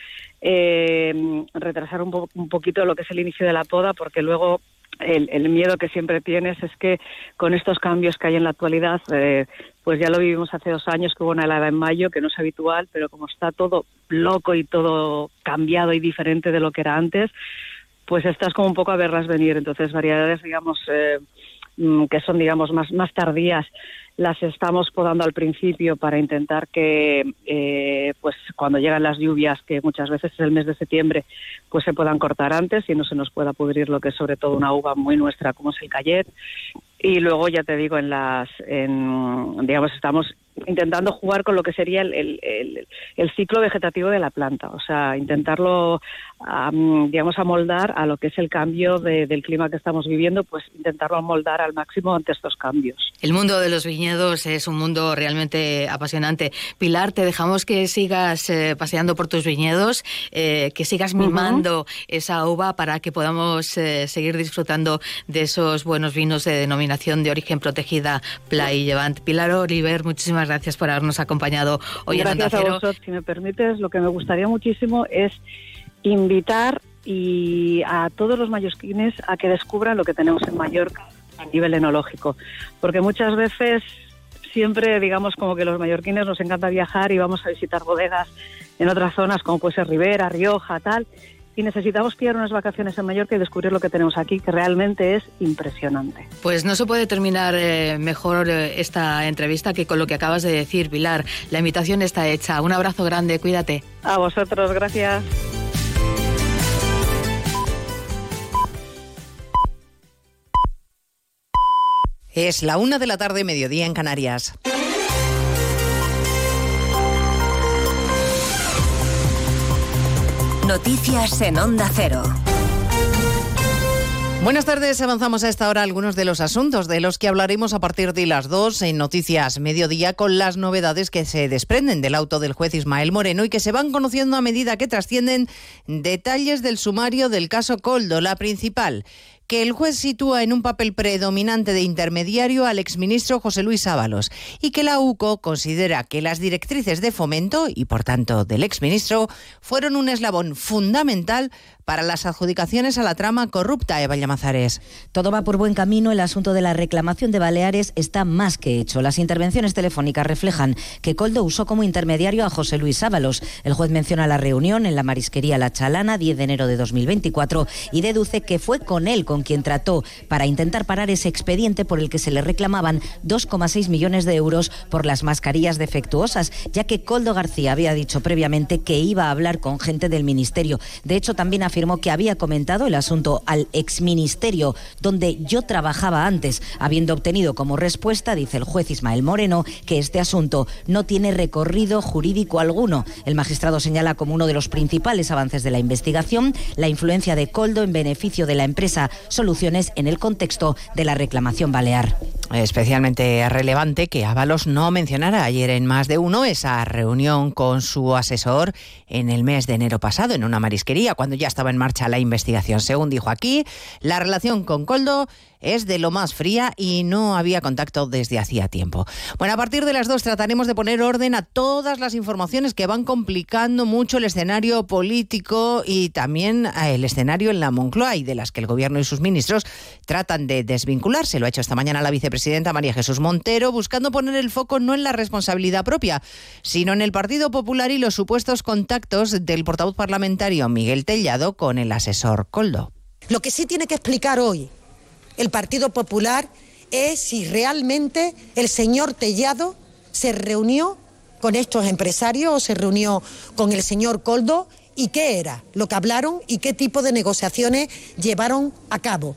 eh, retrasar un, un poquito lo que es el inicio de la poda, porque luego el, miedo que siempre tienes es que con estos cambios que hay en la actualidad, eh, pues ya lo vivimos hace dos años que hubo una helada en mayo, que no es habitual, pero como está todo loco y todo cambiado y diferente de lo que era antes, pues estás como un poco a verlas venir. Entonces, variedades, digamos, eh, mm, que son, digamos, más, más tardías las estamos podando al principio para intentar que, eh, pues cuando llegan las lluvias, que muchas veces es el mes de septiembre, pues se puedan cortar antes y no se nos pueda pudrir lo que es sobre todo una uva muy nuestra como es el cayet. Y luego ya te digo, en las, en, digamos, estamos intentando jugar con lo que sería el, el, ciclo vegetativo de la planta, o sea, intentarlo, digamos, amoldar a lo que es el cambio del clima que estamos viviendo, pues intentarlo amoldar al máximo ante estos cambios. El mundo de los viñedos es un mundo realmente apasionante. Pilar, te dejamos que sigas eh, paseando por tus viñedos, eh, que sigas mimando esa uva para que podamos eh, seguir disfrutando de esos buenos vinos de denominación de origen protegida Play Levant. Pilar Oliver, muchísimas gracias por habernos acompañado hoy gracias en Onda a vosotros. Si me permites, lo que me gustaría muchísimo es invitar y a todos los mallorquines a que descubran lo que tenemos en Mallorca a nivel enológico, porque muchas veces siempre digamos como que los mallorquines nos encanta viajar y vamos a visitar bodegas en otras zonas como puede ser Ribera, Rioja, tal, y necesitamos pillar unas vacaciones en Mallorca y descubrir lo que tenemos aquí, que realmente es impresionante. Pues no se puede terminar eh, mejor eh, esta entrevista que con lo que acabas de decir, Pilar. La invitación está hecha. Un abrazo grande, cuídate. A vosotros, gracias. Es la una de la tarde, mediodía en Canarias. Noticias en Onda Cero. Buenas tardes, avanzamos a esta hora algunos de los asuntos de los que hablaremos a partir de las dos en Noticias Mediodía con las novedades que se desprenden del auto del juez Ismael Moreno y que se van conociendo a medida que trascienden detalles del sumario del caso Coldo, la principal que el juez sitúa en un papel predominante de intermediario al exministro José Luis Ábalos y que la UCO considera que las directrices de fomento y por tanto del exministro fueron un eslabón fundamental para las adjudicaciones a la trama corrupta, Eva Llamazares. Todo va por buen camino. El asunto de la reclamación de Baleares está más que hecho. Las intervenciones telefónicas reflejan que Coldo usó como intermediario a José Luis Ábalos. El juez menciona la reunión en la marisquería La Chalana, 10 de enero de 2024, y deduce que fue con él quien trató para intentar parar ese expediente por el que se le reclamaban 2,6 millones de euros por las mascarillas defectuosas, ya que Coldo García había dicho previamente que iba a hablar con gente del ministerio. De hecho, también afirmó que había comentado el asunto al exministerio donde yo trabajaba antes, habiendo obtenido como respuesta, dice el juez Ismael Moreno, que este asunto no tiene recorrido jurídico alguno. El magistrado señala como uno de los principales avances de la investigación la influencia de Coldo en beneficio de la empresa Soluciones en el contexto de la reclamación balear. Especialmente relevante que Ábalos no mencionara ayer en más de uno esa reunión con su asesor en el mes de enero pasado en una marisquería, cuando ya estaba en marcha la investigación. Según dijo aquí, la relación con Coldo es de lo más fría y no había contacto desde hacía tiempo. Bueno, a partir de las dos trataremos de poner orden a todas las informaciones que van complicando mucho el escenario político y también eh, el escenario en la Moncloa y de las que el gobierno y sus ministros tratan de desvincularse. Lo ha hecho esta mañana la vicepresidenta María Jesús Montero, buscando poner el foco no en la responsabilidad propia, sino en el Partido Popular y los supuestos contactos del portavoz parlamentario Miguel Tellado con el asesor Coldo. Lo que sí tiene que explicar hoy el Partido Popular es si realmente el señor Tellado se reunió con estos empresarios o se reunió con el señor Coldo y qué era lo que hablaron y qué tipo de negociaciones llevaron a cabo.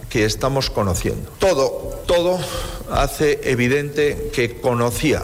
que estamos conociendo. Todo, todo hace evidente que conocía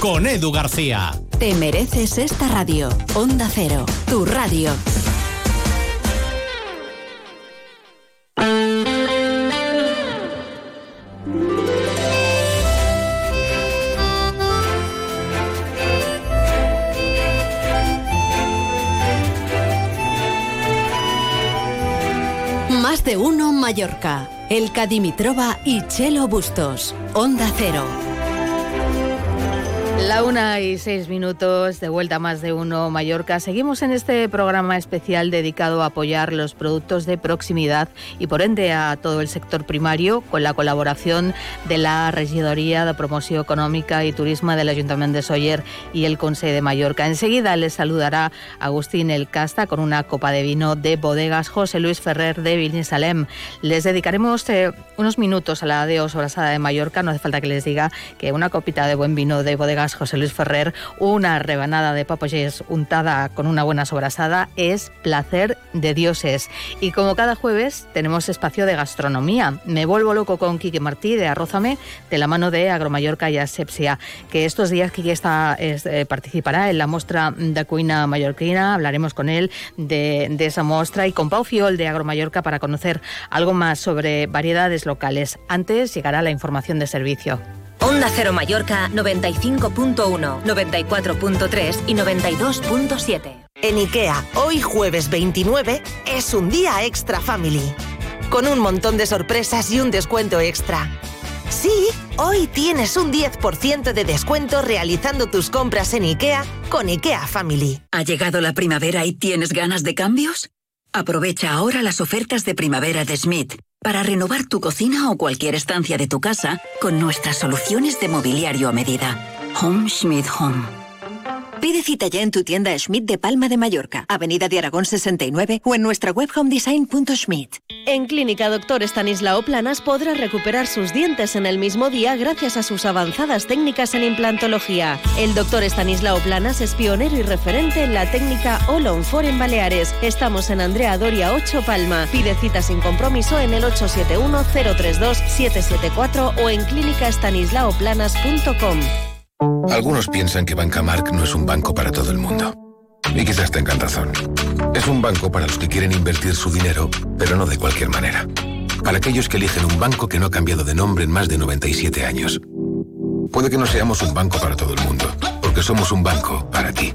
con Edu García. Te mereces esta radio. Onda Cero, tu radio. Más de uno Mallorca. El Dimitrova y Chelo Bustos. Onda Cero. La una y seis minutos, de vuelta más de uno Mallorca. Seguimos en este programa especial dedicado a apoyar los productos de proximidad y por ende a todo el sector primario con la colaboración de la Regidoría de Promoción Económica y Turismo del Ayuntamiento de Soller y el Consejo de Mallorca. Enseguida les saludará Agustín El Casta con una copa de vino de bodegas José Luis Ferrer de Vilnisalem. Les dedicaremos eh, unos minutos a la de Obrasada de Mallorca. No hace falta que les diga que una copita de buen vino de bodegas José Luis Ferrer, una rebanada de papoyés untada con una buena sobrasada es placer de dioses. Y como cada jueves tenemos espacio de gastronomía. Me vuelvo loco con Quique Martí de Arrózame, de la mano de Agromallorca y Asepsia, que estos días Quique está, eh, participará en la muestra de cuina mallorquina. Hablaremos con él de, esa muestra y con Pau Fiol de Agromallorca para conocer algo más sobre variedades locales. Antes llegará la información de servicio. Onda Cero Mallorca 95.1, 94.3 y 92.7. En IKEA, hoy jueves 29, es un día extra family. Con un montón de sorpresas y un descuento extra. Sí, hoy tienes un 10% de descuento realizando tus compras en IKEA con IKEA Family. ¿Ha llegado la primavera y tienes ganas de cambios? Aprovecha ahora las ofertas de primavera de Smith para renovar tu cocina o cualquier estancia de tu casa con nuestras soluciones de mobiliario a medida. Home Schmidt Home. Pide cita ya en tu tienda Schmidt de Palma de Mallorca, Avenida de Aragón 69 o en nuestra web homedesign.schmidt. En Clínica Doctor Estanislao Planas podrá recuperar sus dientes en el mismo día gracias a sus avanzadas técnicas en implantología. El doctor Estanislao Planas es pionero y referente en la técnica All on Four en Baleares. Estamos en Andrea Doria 8 Palma. Pide cita sin compromiso en el 871-032-774 o en clínicastanislaoplanas.com. Algunos piensan que Bancamark no es un banco para todo el mundo. Y quizás tengan razón. Es un banco para los que quieren invertir su dinero, pero no de cualquier manera. Para aquellos que eligen un banco que no ha cambiado de nombre en más de 97 años. Puede que no seamos un banco para todo el mundo, porque somos un banco para ti.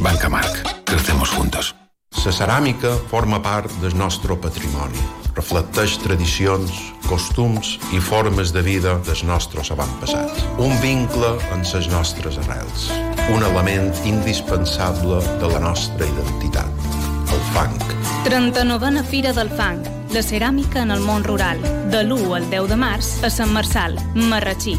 Banca Marc. Crecemos juntos. La ceràmica forma part del nostre patrimoni. Reflecteix tradicions, costums i formes de vida dels nostres avantpassats. Un vincle amb les nostres arrels. Un element indispensable de la nostra identitat. El fang. 39a Fira del Fang. La ceràmica en el món rural. De l'1 al 10 de març a Sant Marçal, Marratxí.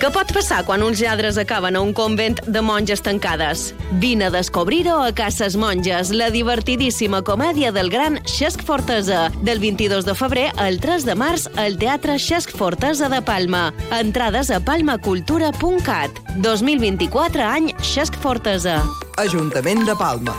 Què pot passar quan uns lladres acaben a un convent de monges tancades? Vine a descobrir-ho a Cases Monges, la divertidíssima comèdia del gran Xesc Fortesa, del 22 de febrer al 3 de març al Teatre Xesc Fortesa de Palma. Entrades a palmacultura.cat. 2024 any Xesc Fortesa. Ajuntament de Palma.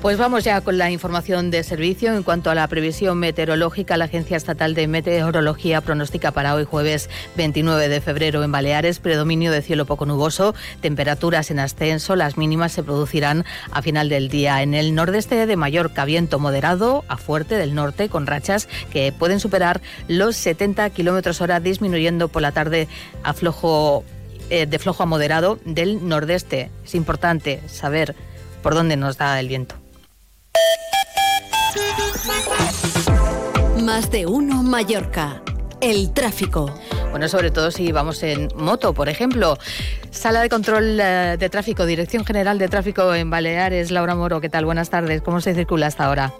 Pues vamos ya con la información de servicio. En cuanto a la previsión meteorológica, la Agencia Estatal de Meteorología pronostica para hoy jueves 29 de febrero en Baleares predominio de cielo poco nuboso, temperaturas en ascenso, las mínimas se producirán a final del día. En el nordeste de Mallorca, viento moderado a fuerte del norte con rachas que pueden superar los 70 kilómetros hora, disminuyendo por la tarde a flojo, eh, de flojo a moderado del nordeste. Es importante saber por dónde nos da el viento. Más de uno Mallorca. El tráfico. Bueno, sobre todo si vamos en moto, por ejemplo. Sala de control eh, de tráfico, Dirección General de Tráfico en Baleares. Laura Moro, ¿qué tal? Buenas tardes. ¿Cómo se circula hasta ahora?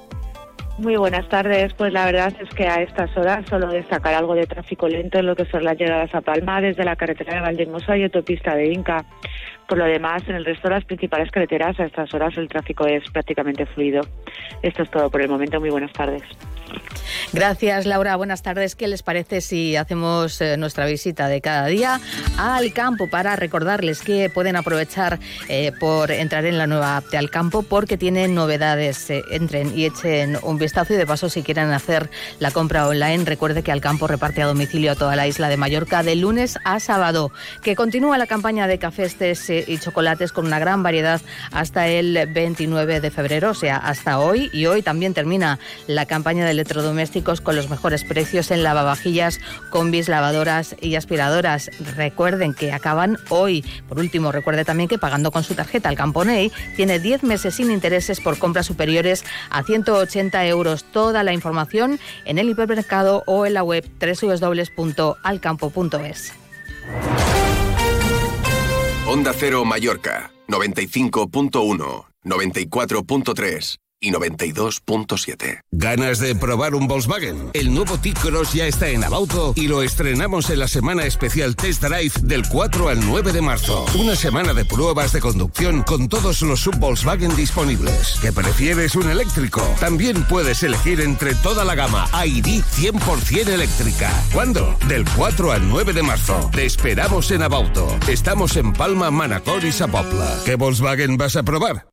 Muy buenas tardes. Pues la verdad es que a estas horas solo destacar algo de tráfico lento en lo que son las llegadas a Palma desde la carretera de Valdemosa y autopista de Inca. Por lo demás, en el resto de las principales carreteras a estas horas el tráfico es prácticamente fluido. Esto es todo por el momento. Muy buenas tardes. Gracias, Laura. Buenas tardes. ¿Qué les parece si hacemos eh, nuestra visita de cada día al campo para recordarles que pueden aprovechar eh, por entrar en la nueva app de Al Campo porque tienen novedades? Eh, entren y echen un vistazo y de paso si quieren hacer la compra online, recuerde que Al Campo reparte a domicilio a toda la isla de Mallorca de lunes a sábado. Que continúa la campaña de cafés, tés y chocolates con una gran variedad hasta el 29 de febrero, o sea, hasta hoy. Y hoy también termina la campaña de electrodomésticos con los mejores precios en lavavajillas, combis, lavadoras y aspiradoras. Recuerden que acaban hoy. Por último, recuerde también que pagando con su tarjeta al Camponey tiene 10 meses sin intereses por compras superiores a 180 euros. Toda la información en el hipermercado o en la web www.alcampo.es. Onda Cero Mallorca, 95.1, 94.3 y 92.7. ¿Ganas de probar un Volkswagen? El nuevo T-Cross ya está en Abauto y lo estrenamos en la semana especial Test Drive del 4 al 9 de marzo. Una semana de pruebas de conducción con todos los sub-Volkswagen disponibles. ¿Qué prefieres un eléctrico? También puedes elegir entre toda la gama ID 100% eléctrica. ¿Cuándo? Del 4 al 9 de marzo. Te esperamos en Abauto. Estamos en Palma, Manacor y Zapopla. ¿Qué Volkswagen vas a probar?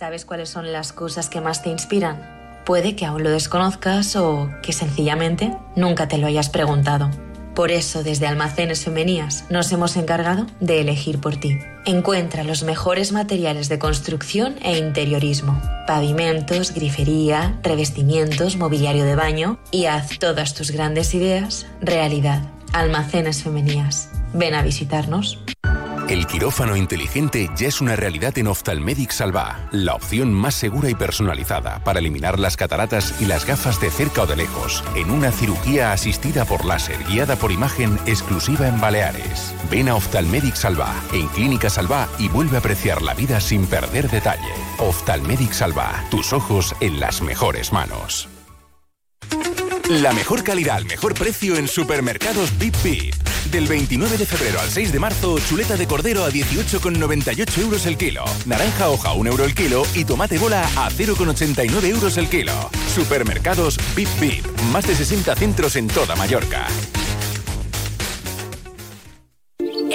¿Sabes cuáles son las cosas que más te inspiran? Puede que aún lo desconozcas o que sencillamente nunca te lo hayas preguntado. Por eso, desde Almacenes Femenías nos hemos encargado de elegir por ti. Encuentra los mejores materiales de construcción e interiorismo, pavimentos, grifería, revestimientos, mobiliario de baño y haz todas tus grandes ideas realidad. Almacenes Femenías. Ven a visitarnos. El quirófano inteligente ya es una realidad en Oftalmedic Salva, la opción más segura y personalizada para eliminar las cataratas y las gafas de cerca o de lejos, en una cirugía asistida por láser guiada por imagen exclusiva en Baleares. Ven a Oftalmedic Salva, en Clínica Salva y vuelve a apreciar la vida sin perder detalle. Oftalmedic Salva, tus ojos en las mejores manos. La mejor calidad al mejor precio en supermercados Bip Bip. Del 29 de febrero al 6 de marzo, chuleta de cordero a 18,98 euros el kilo. Naranja hoja 1 euro el kilo y tomate bola a 0,89 euros el kilo. Supermercados Bip Bip. Más de 60 centros en toda Mallorca.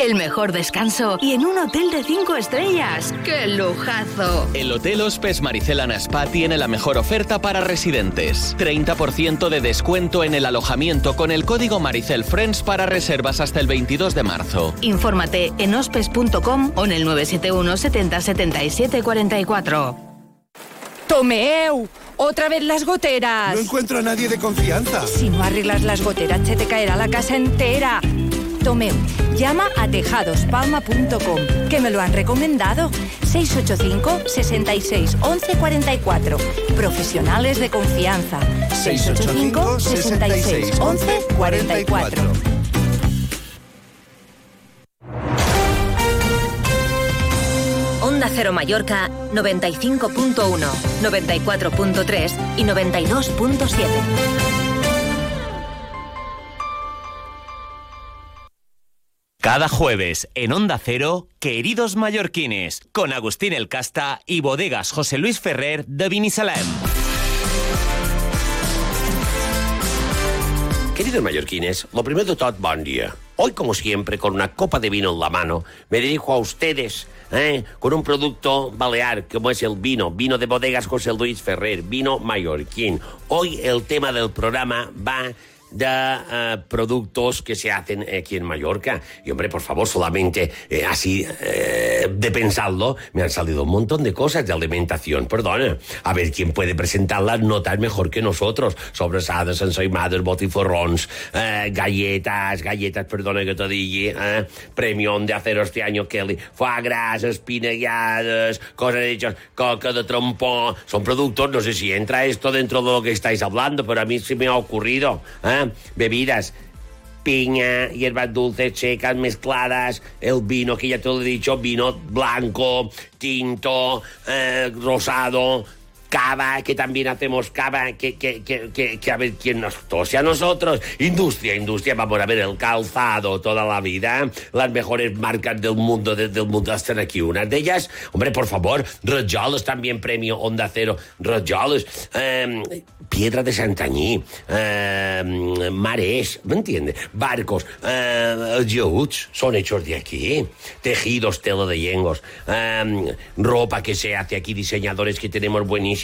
El mejor descanso y en un hotel de 5 estrellas. ¡Qué lujazo! El Hotel Hospes Maricelana Spa tiene la mejor oferta para residentes. 30% de descuento en el alojamiento con el código Maricel Friends para reservas hasta el 22 de marzo. Infórmate en hospes.com o en el 971 70 77 44. ¡Tomeu! ¡Otra vez las goteras! No encuentro a nadie de confianza. Si no arreglas las goteras, se te caerá la casa entera. Llama a tejadospalma.com, que me lo han recomendado. 685 66 11 44. Profesionales de confianza. 685 66 11 44. Onda Cero Mallorca 95.1, 94.3 y 92.7. Cada jueves en Onda Cero, Queridos Mallorquines, con Agustín El Casta y Bodegas José Luis Ferrer de Vinisalem. Queridos mallorquines, lo primero de todo, buen día. Hoy, como siempre, con una copa de vino en la mano, me dirijo a ustedes ¿eh? con un producto balear como es el vino, vino de bodegas José Luis Ferrer, vino mallorquín. Hoy el tema del programa va de eh, productos que se hacen aquí en Mallorca. Y hombre, por favor, solamente eh, así eh, de pensarlo, me han salido un montón de cosas de alimentación, perdona. A ver quién puede presentar las notas mejor que nosotros. Sobrasadas, ensaimadas, botiforrons, eh, galletas, galletas, perdona que te diga, eh, premión de acero este año, Kelly, foie gras, espinalladas, cosas hechas, coca de trompón. Son productos, no sé si entra esto dentro de lo que estáis hablando, pero a mí se me ha ocurrido. ¿eh? Bebidas, piña, hierbas dulces, secas, mezcladas, el vino, que ya te lo he dicho, vino blanco, tinto, eh, rosado, cava, que también hacemos cava, que, que, que, que, a ver quién nos tose a nosotros. Industria, industria, vamos a ver el calzado toda la vida. Las mejores marcas del mundo, de- del mundo están aquí. Una de ellas, hombre, por favor, Rojolos también premio Onda Cero. Rojolos, eh, Piedra de Santañí, eh, Mares, ¿me entiendes? Barcos, eh, son hechos de aquí. Tejidos, tela de yengos, ropa que se hace aquí, diseñadores que tenemos buenísimos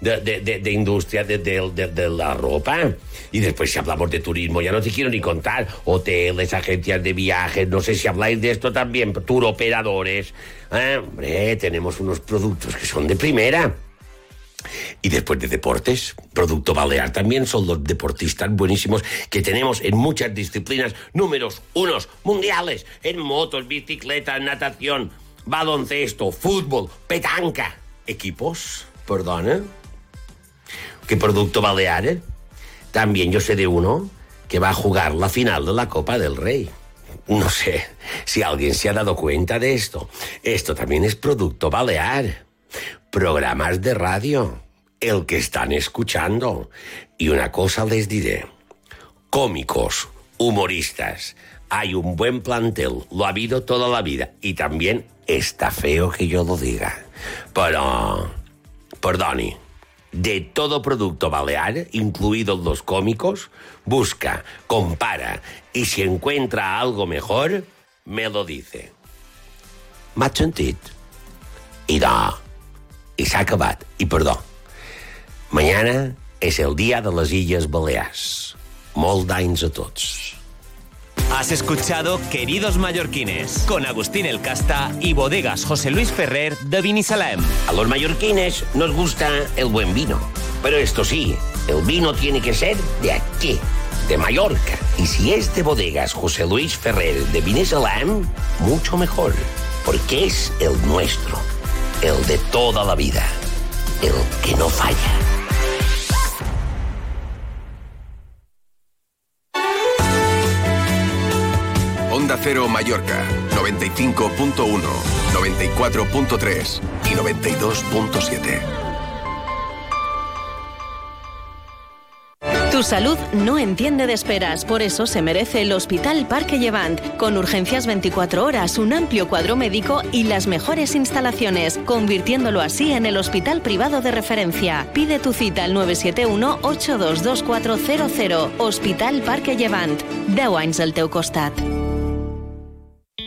de, de- de- de industria de, la ropa. Y después si hablamos de turismo, ya no te quiero ni contar. Hoteles, agencias de viajes, no sé si habláis de esto también, tour operadores. Eh, hombre, tenemos unos productos que son de primera. Y después de deportes, producto balear también son los deportistas buenísimos que tenemos en muchas disciplinas, números unos mundiales, en motos, bicicleta, natación, baloncesto, fútbol, petanca. Equipos, perdona. ¿Qué producto balear? eh? También yo sé de uno que va a jugar la final de la Copa del Rey. No sé si alguien se ha dado cuenta de esto. Esto también es producto balear. Programas de radio. el que están escuchando. Y una cosa les diré. Cómicos, humoristas, hay un buen plantel, lo ha habido toda la vida. Y también está feo que yo lo diga. Pero, perdone, de todo producto balear, incluidos los cómicos, busca, compara y si encuentra algo mejor, me lo dice. M'ha sentit? I de... I s'ha acabat. I perdó. Mañana és el dia de les Illes Balears. Molt d'anys a tots. Has escuchado Queridos Mallorquines con Agustín El Casta y Bodegas José Luis Ferrer de Vinisalem. A los mallorquines nos gusta el buen vino. Pero esto sí, el vino tiene que ser de aquí, de Mallorca. Y si es de Bodegas José Luis Ferrer de Vinisalem, mucho mejor. Porque es el nuestro, el de toda la vida, el que no falla. Onda Cero Mallorca, 95.1, 94.3 y 92.7. Tu salud no entiende de esperas, por eso se merece el Hospital Parque Llevant, con urgencias 24 horas, un amplio cuadro médico y las mejores instalaciones, convirtiéndolo así en el hospital privado de referencia. Pide tu cita al 971-822400. Hospital Parque Llevant. 10 anys al teu.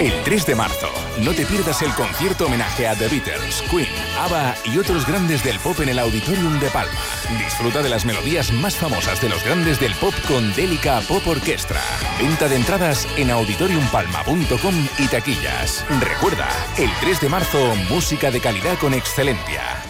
El 3 de marzo, no te pierdas el concierto homenaje a The Beatles, Queen, ABBA y otros grandes del pop en el Auditorium de Palma. Disfruta de las melodías más famosas de los grandes del pop con Délica Pop Orquestra. Venta de entradas en auditoriumpalma.com y taquillas. Recuerda, el 3 de marzo, música de calidad con excelencia.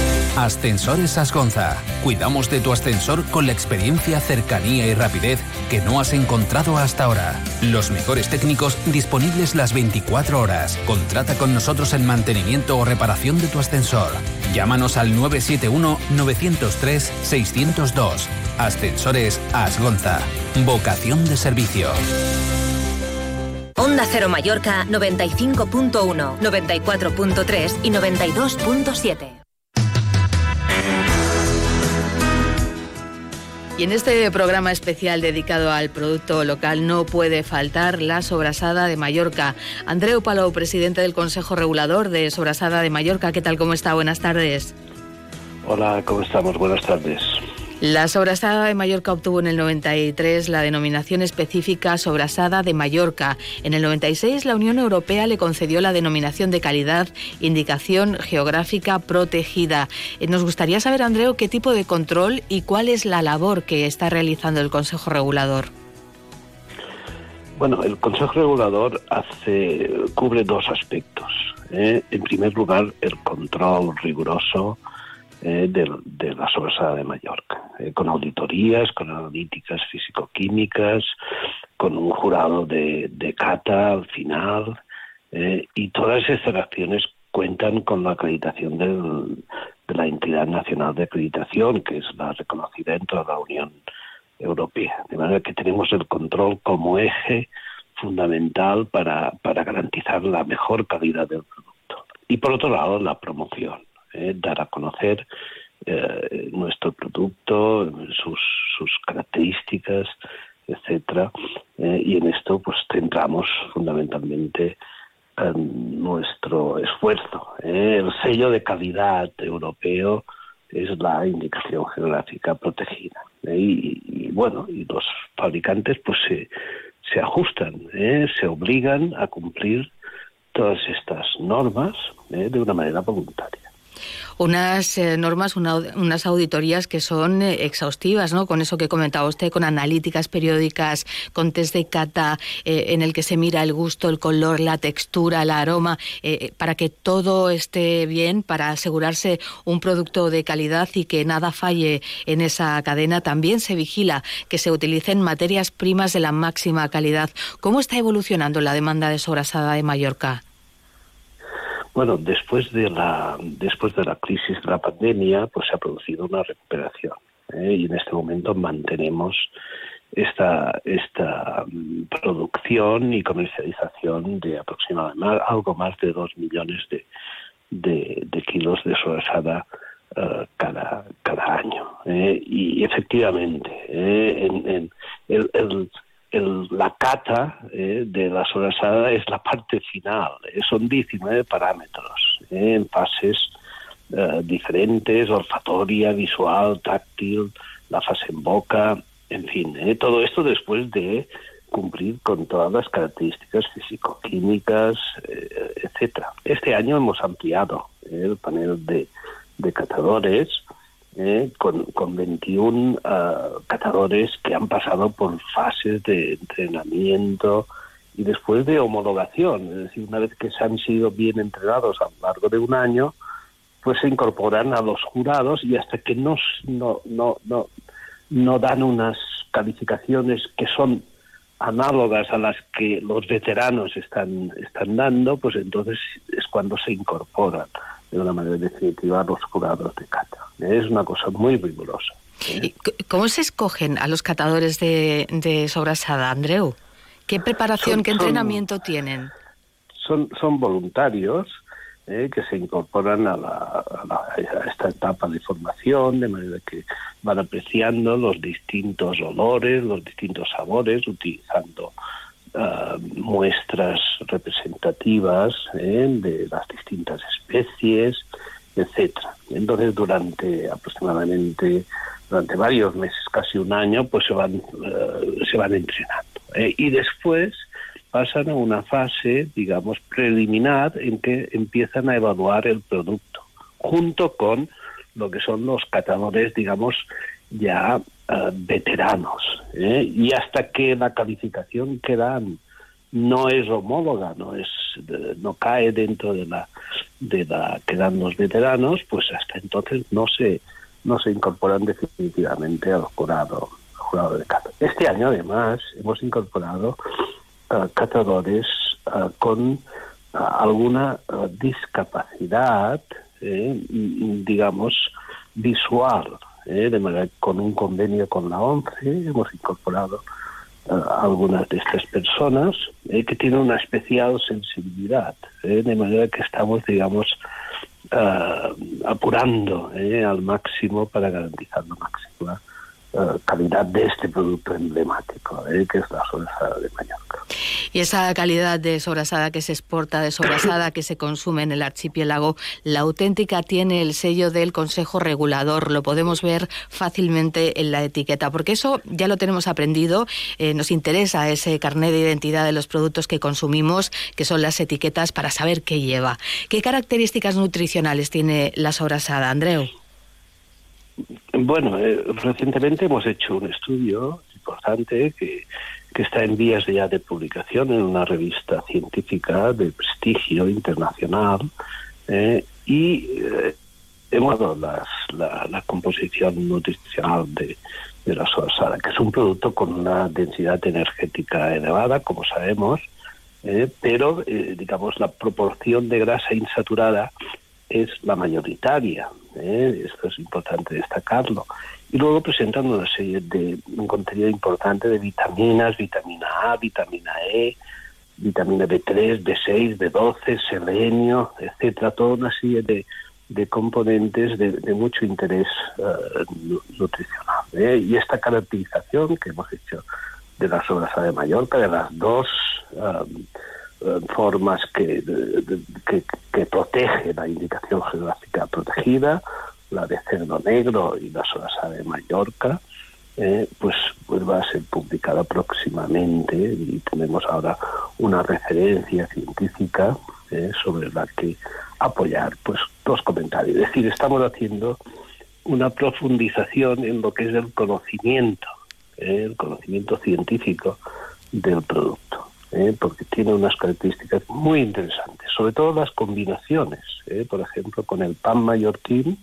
Ascensores Asgonza. Cuidamos de tu ascensor con la experiencia, cercanía y rapidez que no has encontrado hasta ahora. Los mejores técnicos disponibles las 24 horas. Contrata con nosotros el mantenimiento o reparación de tu ascensor. Llámanos al 971-903-602. Ascensores Asgonza. Vocación de servicio. Onda Cero Mallorca 95.1, 94.3 y 92.7. Y en este programa especial dedicado al producto local no puede faltar la sobrasada de Mallorca. Andreu Palau, presidente del Consejo Regulador de Sobrasada de Mallorca, ¿qué tal? ¿Cómo está? Buenas tardes. Hola, ¿cómo estamos? Buenas tardes. La sobrasada de Mallorca obtuvo en el 93 la denominación específica sobrasada de Mallorca. En el 96 la Unión Europea le concedió la denominación de calidad indicación geográfica protegida. Eh, Nos gustaría saber, Andreu, qué tipo de control y cuál es la labor que está realizando el Consejo Regulador. Bueno, el Consejo Regulador hace, cubre dos aspectos. ¿eh? En primer lugar, el control riguroso eh, de, de, la sobrasada de Mallorca, eh, con auditorías, con analíticas físico-químicas, con un jurado de, de cata al final, eh, y todas estas acciones cuentan con la acreditación del, de la entidad nacional de acreditación, que es la reconocida en toda la Unión Europea. De manera que tenemos el control como eje fundamental para, para garantizar la mejor calidad del producto. Y por otro lado, la promoción eh, dar a conocer eh, nuestro producto, sus, sus características, etcétera. Eh, y en esto pues centramos fundamentalmente en nuestro esfuerzo. el sello de calidad europeo es la indicación geográfica protegida. Y, y, bueno, y los fabricantes pues se, se ajustan, se obligan a cumplir todas estas normas de una manera voluntaria. Unas eh, normas, unas auditorías que son eh, exhaustivas, ¿no? Con eso que comentaba usted, con analíticas periódicas, con test de cata eh, en el que se mira el gusto, el color, la textura, el aroma, para que todo esté bien, para asegurarse un producto de calidad y que nada falle en esa cadena. También se vigila que se utilicen materias primas de la máxima calidad. ¿Cómo está evolucionando la demanda de sobrasada de Mallorca? Bueno, después de la después de la crisis de la pandemia, pues se ha producido una recuperación ¿eh? y en este momento mantenemos esta esta mm, producción y comercialización de aproximadamente algo más de dos millones de, de, kilos de sobrasada uh, cada cada año ¿eh? y efectivamente ¿eh? en, en el, el la cata eh, de la sobrasada es la parte final. Eh, son 19 parámetros eh, en fases diferentes, olfatoria, visual, táctil, la fase en boca, en fin, todo esto después de cumplir con todas las características físico-químicas, etcétera. Este año hemos ampliado el panel de, de catadores ¿eh? con, con 21 ah, catadores que han pasado por fases de entrenamiento y después de homologación, es decir, una vez que se han sido bien entrenados a lo largo de un año, pues se incorporan a los jurados y hasta que no, no, no, no, no dan unas calificaciones que son análogas a las que los veteranos están, están dando, pues entonces es cuando se incorporan de una manera definitiva los jurados de cata. Es una cosa muy rigurosa. ¿Cómo se escogen a los catadores de, de sobrasada, Andreu? ¿Qué preparación, qué entrenamiento tienen? Son, son voluntarios eh, que se incorporan a, la, a, esta etapa de formación, de manera que van apreciando los distintos olores, los distintos sabores, utilizando uh, muestras representativas eh, de las distintas especies, etcétera. Entonces, durante aproximadamente durante varios meses, casi un año, pues se van uh, se van entrenando. Eh, y después pasan a una fase, digamos, preliminar en que empiezan a evaluar el producto, junto con lo que son los catadores, digamos, ya uh, veteranos. ¿eh? Y hasta que la calificación que dan no es homóloga, no es no cae dentro de la de la que dan los veteranos, pues hasta entonces no se no se incorporan definitivamente al jurado, jurado de cata. Este año además hemos incorporado uh, catadores con alguna discapacidad, eh, digamos, visual, eh, de manera con un convenio con la ONCE hemos incorporado algunas de estas personas eh, que tienen una especial sensibilidad, eh, de manera que estamos, digamos, uh, apurando eh, al máximo para garantizar la máxima calidad de este producto emblemático, que es la sobrasada de Mallorca. Y esa calidad de sobrasada que se exporta, de sobrasada que se consume en el archipiélago, la auténtica tiene el sello del Consejo Regulador. Lo podemos ver fácilmente en la etiqueta, porque eso ya lo tenemos aprendido. Eh, nos interesa ese carnet de identidad de los productos que consumimos, que son las etiquetas, para saber qué lleva. ¿Qué características nutricionales tiene la sobrasada, Andreu? Bueno, eh, recientemente hemos hecho un estudio importante que está en vías ya de publicación en una revista científica de prestigio internacional eh, y eh, hemos dado la, composición nutricional de, de la sorsada, que es un producto con una densidad energética elevada, como sabemos, eh, pero digamos la proporción de grasa insaturada es la mayoritaria. Esto es importante destacarlo y luego presentando una serie de un contenido importante de vitaminas, vitamina A, vitamina E, vitamina B3, B6, B12, selenio, etcétera, toda una serie de, de componentes de, de, mucho interés uh, nutricional. ¿eh? Y esta caracterización que hemos hecho de la sobrasada de Mallorca, de las dos um, formas que, que, que protege la indicación geográfica protegida, la de Cerdo Negro y la Solasa de Mallorca, eh, pues, pues va a ser publicada próximamente y tenemos ahora una referencia científica eh, sobre la que apoyar pues dos comentarios. Es decir, estamos haciendo una profundización en lo que es el conocimiento, ¿eh? el conocimiento científico del producto, ¿eh? porque tiene unas características muy interesantes, sobre todo las combinaciones, ¿eh? por ejemplo, con el pan mallorquín,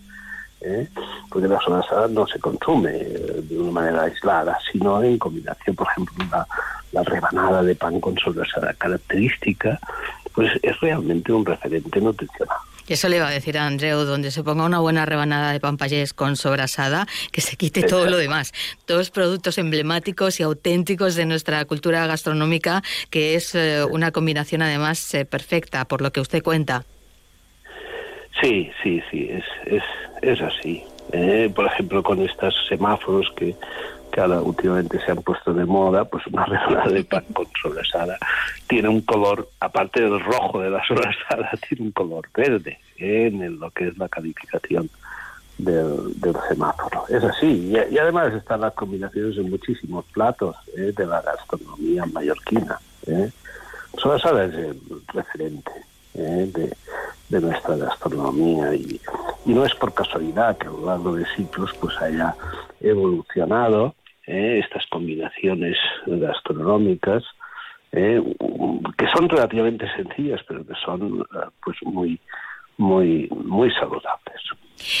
porque la sobrasada no se consume de una manera aislada, sino en combinación, por ejemplo, la, la rebanada de pan con sobrasada característica, pues es realmente un referente nutricional. Eso le iba a decir a Andreu, donde se ponga una buena rebanada de pampayés con sobrasada, que se quite todo lo demás. Todos productos emblemáticos y auténticos de nuestra cultura gastronómica, que es eh, una combinación además eh, perfecta, por lo que usted cuenta. Sí, sí, sí, es, es, es así. Eh, por ejemplo, con estos semáforos que que ahora últimamente se han puesto de moda, pues una rebanada de pan *laughs* con sobrasada tiene un color, aparte del rojo de la sobrasada, *laughs* tiene un color verde en lo que es la calificación del, semáforo. Es así, y, además están las combinaciones en muchísimos platos ¿eh? de la gastronomía mallorquina. ¿eh? Sobrasada es el referente ¿eh? de, de nuestra gastronomía y, y, no es por casualidad que a lo largo de siglos pues haya evolucionado ¿eh? estas combinaciones gastronómicas ¿eh? que son relativamente sencillas pero que son pues muy muy muy saludables.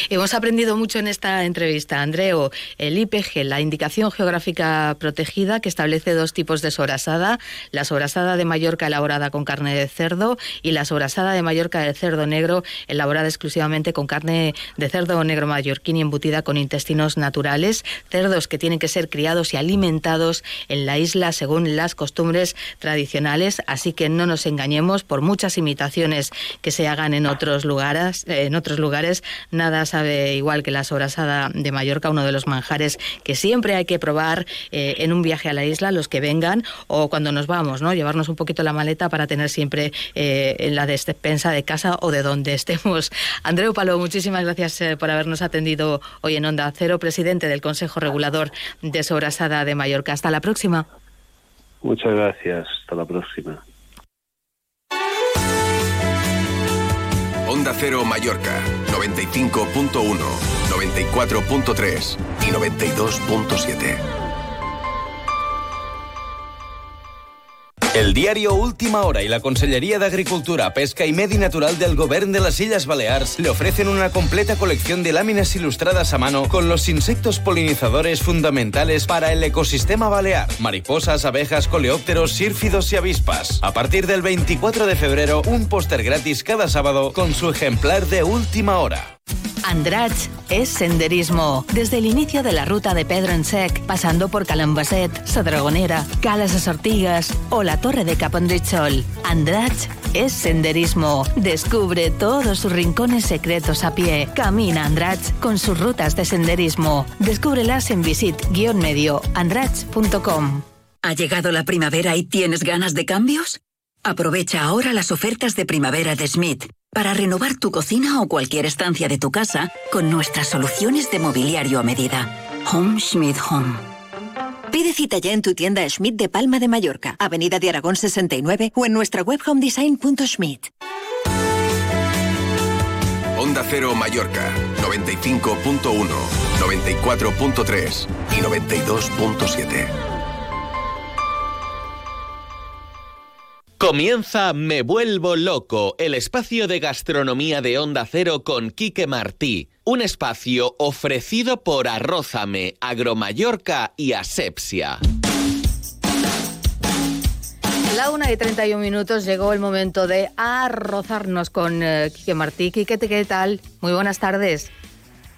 Hemos aprendido mucho en esta entrevista, Andreo. El IPG, la indicación geográfica protegida, que establece dos tipos de sobrasada: la sobrasada de Mallorca elaborada con carne de cerdo y la sobrasada de Mallorca de cerdo negro elaborada exclusivamente con carne de cerdo negro mallorquín y embutida con intestinos naturales, cerdos que tienen que ser criados y alimentados en la isla según las costumbres tradicionales. Así que no nos engañemos por muchas imitaciones que se hagan en otros lugares, en otros lugares nada sabe igual que la sobrasada de Mallorca, uno de los manjares que siempre hay que probar eh, en un viaje a la isla, los que vengan o cuando nos vamos, ¿no? Llevarnos un poquito la maleta para tener siempre eh, en la despensa de casa o de donde estemos. *laughs* Andreu Palo, muchísimas gracias eh, por habernos atendido hoy en Onda Cero, presidente del Consejo Regulador de Sobrasada de Mallorca. Hasta la próxima. Muchas gracias. Hasta la próxima. Onda Cero Mallorca, 95.1, 94.3 y 92.7. El diario Última Hora y la Consellería de Agricultura, Pesca y Medi Natural del Gobierno de las Islas Baleares le ofrecen una completa colección de láminas ilustradas a mano con los insectos polinizadores fundamentales para el ecosistema balear. Mariposas, abejas, coleópteros, sírfidos y avispas. A partir del 24 de febrero, un póster gratis cada sábado con su ejemplar de Última Hora. Andrach es senderismo. Desde el inicio de la ruta de Pedro en Sec, pasando por Calambaset, Sadragonera, Calas de Sortigas o la Torre de Capondrichol. Andrach es senderismo. Descubre todos sus rincones secretos a pie. Camina Andrach con sus rutas de senderismo. Descúbrelas en visit-medio andrach.com. ¿Ha llegado la primavera y tienes ganas de cambios? Aprovecha ahora las ofertas de primavera de Smith para renovar tu cocina o cualquier estancia de tu casa con nuestras soluciones de mobiliario a medida. Home Schmidt Home. Pide cita ya en tu tienda Schmidt de Palma de Mallorca, Avenida de Aragón 69 o en nuestra web homedesign.schmidt. Onda Cero Mallorca, 95.1, 94.3 y 92.7. Comienza Me Vuelvo Loco, el espacio de gastronomía de Onda Cero con Quique Martí. Un espacio ofrecido por Arrózame, Agromallorca y Asepsia. La una y 31 minutos llegó el momento de arrozarnos con eh, Quique Martí. Quique, ¿qué tal? Muy buenas tardes.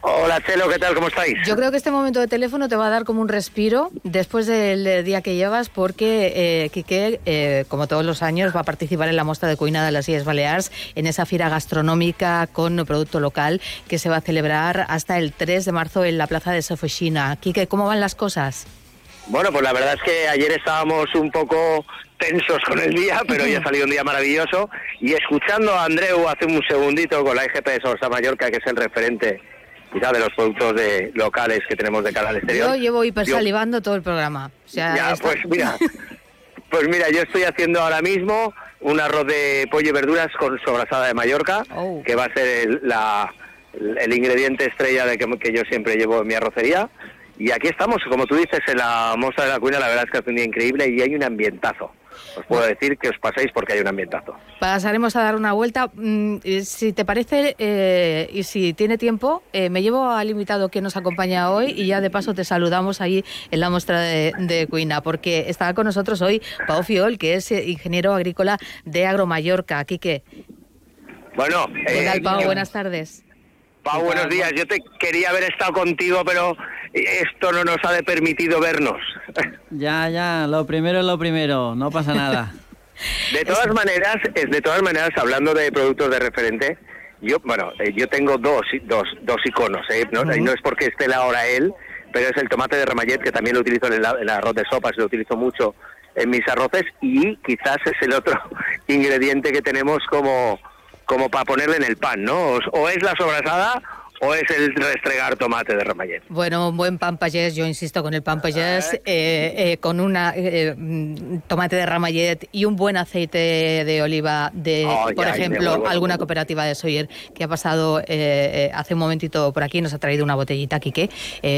Hola Chelo, ¿qué tal? ¿Cómo estáis? Yo creo que este momento de teléfono te va a dar como un respiro después del día que llevas porque eh, Quique, eh, como todos los años, va a participar en la muestra de cuina de las Islas Baleares, en esa fira gastronómica con producto local que se va a celebrar hasta el 3 de marzo en la plaza de Sofochina. Quique, ¿cómo van las cosas? Bueno, pues la verdad es que ayer estábamos un poco tensos con el día, pero hoy ha *laughs* salido un día maravilloso. Y escuchando a Andreu hace un segundito con la IGP de Sorsa Mallorca, que es el referente quizá de los productos de, locales que tenemos de cara al exterior. Yo llevo hipersalivando todo el programa. ya, pues mira, *laughs* pues mira, yo estoy haciendo ahora mismo un arroz de pollo y verduras con sobrasada de Mallorca, Oh. que va a ser el, la- el ingrediente estrella de que, que yo siempre llevo en mi arrocería. Y aquí estamos, como tú dices, en la Mostra de la Cuina, la verdad es que hace un día increíble y hay un ambientazo. Os puedo decir que os paséis porque hay un ambientazo. Pasaremos a dar una vuelta. Mm, eh, Si te parece eh, y si tiene tiempo, eh, me llevo al invitado que nos acompaña hoy y ya de paso te saludamos ahí en la muestra de, de Cuina, porque está con nosotros hoy Pau Fiol, que es eh, ingeniero agrícola de Agromallorca. Quique, Bueno, ¿qué eh, tal, Pau? Buenas tardes. Pau, buenos días. Yo te quería haber estado contigo, pero esto no nos ha de permitido vernos. Ya, ya, lo primero es lo primero, no pasa nada. *laughs* De todas maneras, es de todas maneras, hablando de productos de referente, yo, bueno, eh, yo tengo dos, dos, dos iconos, ¿eh? no, es porque esté ahora él, pero es el tomate de Ramallet, que también lo utilizo en el, en el arroz de sopas, lo utilizo mucho en mis arroces, y quizás es el otro *laughs* ingrediente que tenemos como, como para ponerle en el pan, ¿no? O, o es la sobrasada o es el restregar tomate de Ramallet. Bueno, un buen pan payés, yo insisto con el pan payés, eh, eh, con una eh, mm, tomate de ramallet y un buen aceite de oliva de, por ejemplo, vuelvo alguna cooperativa de Soyer que ha pasado eh, eh, hace un momentito por aquí, nos ha traído una botellita, Quique,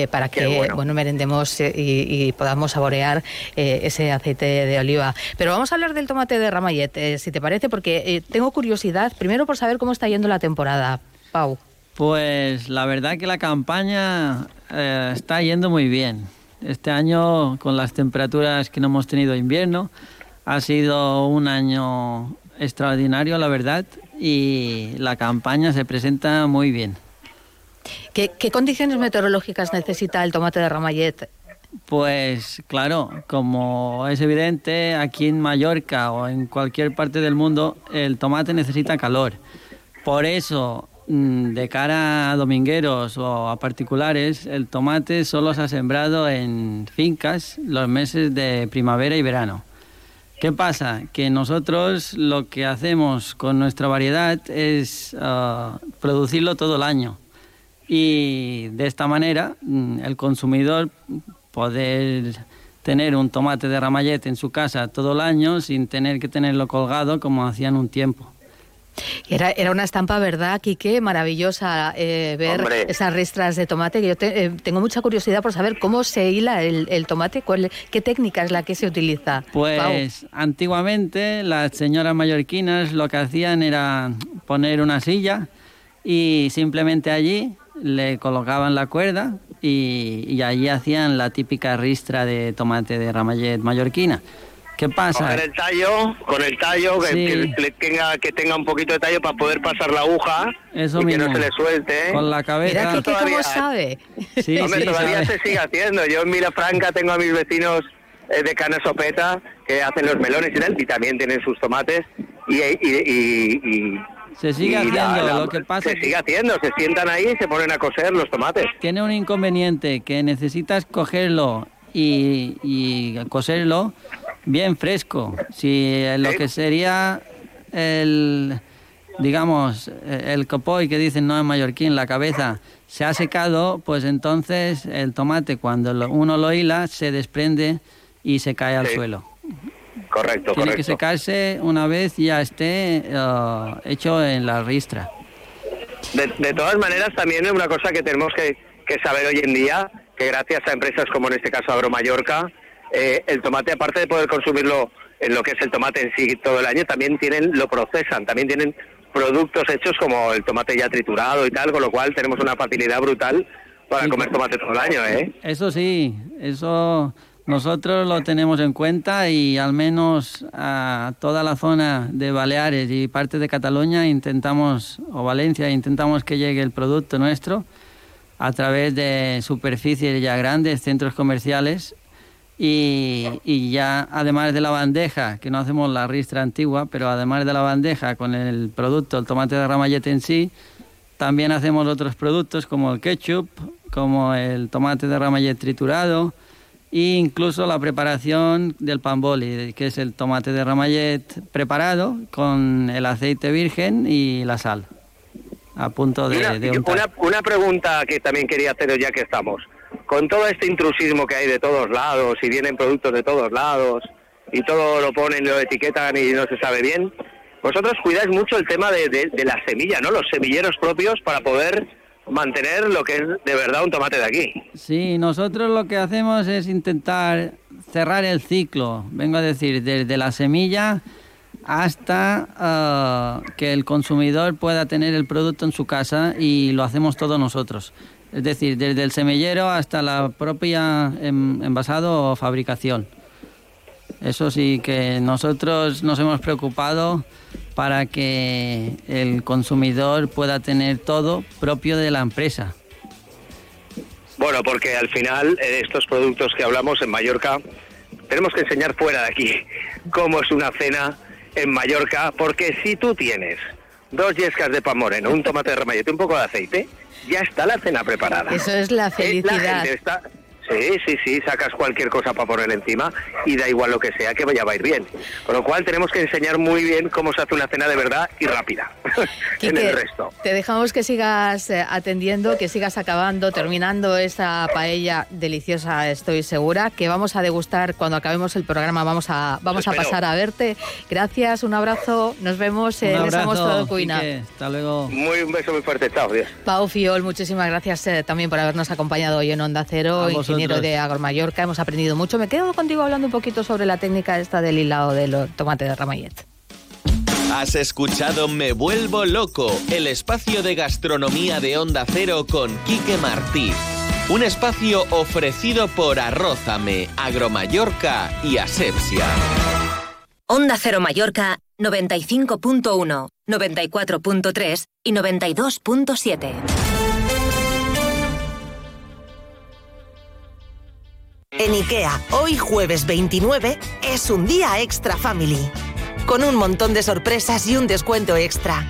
para que, bueno. bueno, merendemos y, y podamos saborear ese aceite de oliva. Pero vamos a hablar del tomate de ramallet, eh, si te parece, porque tengo curiosidad, primero por saber cómo está yendo la temporada, Pau. Pues la verdad que la campaña eh, está yendo muy bien. Este año, con las temperaturas que no hemos tenido invierno, ha sido un año extraordinario, la verdad, y la campaña se presenta muy bien. ¿Qué, qué condiciones meteorológicas necesita el tomate de ramallet Pues claro, como es evidente, aquí en Mallorca o en cualquier parte del mundo, el tomate necesita calor. Por eso, de cara a domingueros o a particulares, el tomate solo se ha sembrado en fincas los meses de primavera y verano. ¿Qué pasa? Que nosotros lo que hacemos con nuestra variedad es ah, producirlo todo el año y de esta manera mm, el consumidor poder tener un tomate de ramallet en su casa todo el año sin tener que tenerlo colgado como hacían un tiempo. Era, era una estampa, ¿verdad, Quique? Maravillosa eh, ver Hombre. esas ristras de tomate. Que yo te- eh, tengo mucha curiosidad por saber cómo se hila el, el tomate, cuál, qué técnica es la que se utiliza. Pau. Pues antiguamente las señoras mallorquinas lo que hacían era poner una silla y simplemente allí le colocaban la cuerda y, y allí hacían la típica ristra de tomate de ramallet mallorquina. ¿Qué pasa? Coger el tallo, con el tallo, que, Sí. que le tenga, que tenga un poquito de tallo para poder pasar la aguja Eso y que no mismo. se le suelte. ¿eh? Con la cabeza. Mira, Todavía- cómo sabe. Sí, *laughs* Hombre, sí, todavía sabe. se sigue haciendo. Yo en Milafranca tengo a mis vecinos eh, de Cana Sopeta que hacen los melones y tal, y también tienen sus tomates. Y, y, y- y- Se sigue haciendo, lo que pasa Se sigue haciendo, se sientan ahí y se ponen a coser los tomates. Tiene un inconveniente que necesitas cogerlo y, y coserlo bien fresco. Si eh, lo que sería el, digamos, eh, el copoy que dicen no en mallorquín, la cabeza, se ha secado, pues entonces el tomate cuando lo- uno lo hila se desprende y se cae al Sí. suelo. Correcto, Tiene que secarse una vez ya esté eh, hecho en la ristra. De, de todas maneras, también es una cosa que tenemos que, que saber hoy en día, que gracias a empresas como en este caso Agromallorca, eh, el tomate, aparte de poder consumirlo en lo que es el tomate en sí todo el año, también tienen lo procesan, también tienen productos hechos como el tomate ya triturado y tal, con lo cual tenemos una facilidad brutal para comer tomate todo el año, ¿eh? Eso sí, eso nosotros lo tenemos en cuenta y al menos a toda la zona de Baleares y parte de Cataluña intentamos, o Valencia, intentamos que llegue el producto nuestro a través de superficies ya grandes, centros comerciales y, y ya además de la bandeja, que no hacemos la ristra antigua, pero además de la bandeja con el producto, el tomate de ramallete en sí, también hacemos otros productos como el ketchup, como el tomate de ramallet triturado e incluso la preparación del pan boli, que es el tomate de ramallet preparado con el aceite virgen y la sal, a punto de, Una, de una, una pregunta que también quería haceros ya que estamos. Con todo este intrusismo que hay de todos lados y vienen productos de todos lados, y todo lo ponen, lo etiquetan y no se sabe bien. Vosotros cuidáis mucho el tema de, de la semilla, ¿no? Los semilleros propios para poder mantener lo que es de verdad un tomate de aquí. Sí, nosotros lo que hacemos es intentar cerrar el ciclo, vengo a decir, desde la semilla hasta ah, que el consumidor pueda tener el producto en su casa y lo hacemos todos nosotros. Es decir, desde el semillero hasta la propia envasado o fabricación. Eso sí que nosotros nos hemos preocupado para que el consumidor pueda tener todo propio de la empresa. Bueno, porque al final eh, estos productos que hablamos en Mallorca tenemos que enseñar fuera de aquí *laughs* cómo es una cena en Mallorca, porque si tú tienes dos yescas de pan moreno, un tomate de ramallete, un poco de aceite, ya está la cena preparada. Eso es la felicidad. Sí, sí, sí, sacas cualquier cosa para poner encima y da igual lo que sea, que vaya a ir bien. Con lo cual tenemos que enseñar muy bien cómo se hace una cena de verdad y rápida *laughs* en el resto. Te dejamos que sigas eh, atendiendo, que sigas acabando, terminando esa paella deliciosa, estoy segura, que vamos a degustar cuando acabemos el programa, vamos a, vamos a pasar a verte. Gracias, un abrazo, nos vemos en Somos Todo Cuina. Hasta luego. Muy, un beso muy fuerte, chao, Dios. Pau Fiol, muchísimas gracias eh, también por habernos acompañado hoy en Onda Cero ingeniero de Agro Mallorca. Hemos aprendido mucho. Me quedo contigo hablando un poquito sobre la técnica esta del hilado del tomate de ramallet. Has escuchado Me Vuelvo Loco, el espacio de gastronomía de Onda Cero con Quique Martí. Un espacio ofrecido por Arrózame, Agromallorca y Asepsia. Onda Cero Mallorca 95.1, 94.3 y 92.7. En IKEA, hoy jueves 29, es un día extra family. Con un montón de sorpresas y un descuento extra.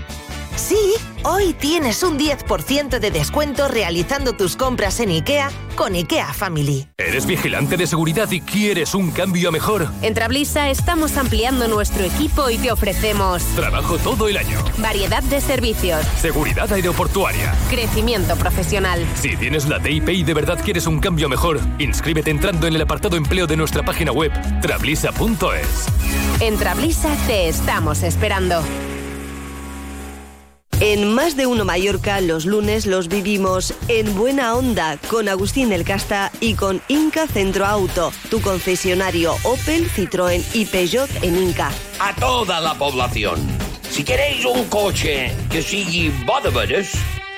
Sí, hoy tienes un 10% de descuento realizando tus compras en IKEA con IKEA Family. ¿Eres vigilante de seguridad y quieres un cambio mejor? En Trablisa estamos ampliando nuestro equipo y te ofrecemos trabajo todo el año, variedad de servicios, seguridad aeroportuaria, crecimiento profesional. Si tienes la TIP y de verdad quieres un cambio mejor, inscríbete entrando en el apartado empleo de nuestra página web trablisa.es. En Trablisa te estamos esperando. En Más de Uno Mallorca, los lunes los vivimos en buena onda con Agustín El Casta y con Inca Centro Auto, tu concesionario Opel, Citroën y Peugeot en Inca. A toda la población, si queréis un coche que sigue de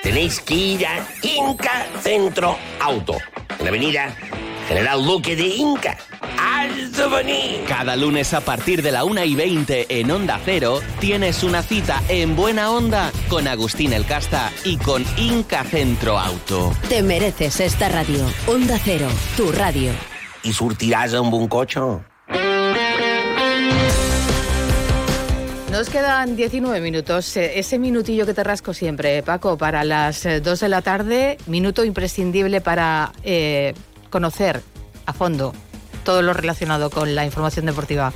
tenéis que ir a Inca Centro Auto, en la avenida General Luque de Inca cada lunes a partir de la 1 y 20 en Onda Cero tienes una cita en Buena Onda con Agustín El Casta y con Inca Centro Auto. Te mereces esta radio. Onda Cero, tu radio. ¿Y surtirás un buen coche? Nos quedan 19 minutos. Eh, ese minutillo que te rasco siempre, Paco, para las 2 eh, de la tarde, minuto imprescindible para eh, conocer a fondo todo lo relacionado con la información deportiva.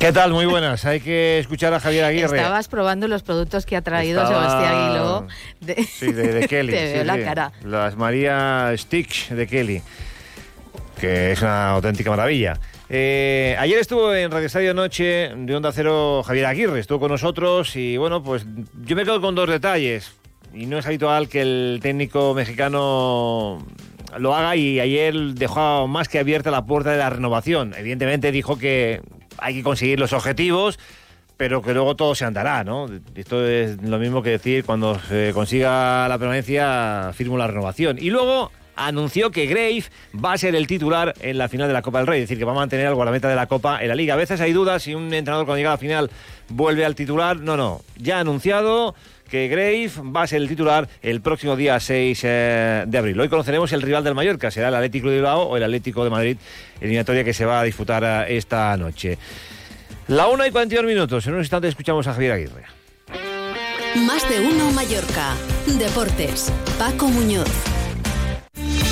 ¿Qué tal? Muy buenas. Hay que escuchar a Javier Aguirre. Estabas probando los productos que ha traído Sebastián Aguiló. De... Sí, de, *laughs* Kelly. Te veo la cara. Las María Stitch de Kelly, que es una auténtica maravilla. Eh, ayer estuvo en Radio Estadio Noche de Onda Cero Javier Aguirre, estuvo con nosotros y bueno, pues yo me quedo con dos detalles. Y no es habitual que el técnico mexicano lo haga y ayer dejó más que abierta la puerta de la renovación. Evidentemente dijo que hay que conseguir los objetivos, pero que luego todo se andará, ¿no? Esto es lo mismo que decir cuando se consiga la permanencia, firmo la renovación. Y luego anunció que Grave va a ser el titular en la final de la Copa del Rey, es decir, que va a mantener al guardameta de la Copa en la Liga. A veces hay dudas si un entrenador cuando llega a la final vuelve al titular. No, no, ya ha anunciado que Grave va a ser el titular el próximo día 6 eh, de abril. Hoy conoceremos el rival del Mallorca, será el Atlético de Bilbao o el Atlético de Madrid, eliminatoria que se va a disputar eh, esta noche. La 1 y 42 minutos, en un instante escuchamos a Javier Aguirre. Más de uno Mallorca. Deportes. Paco Muñoz.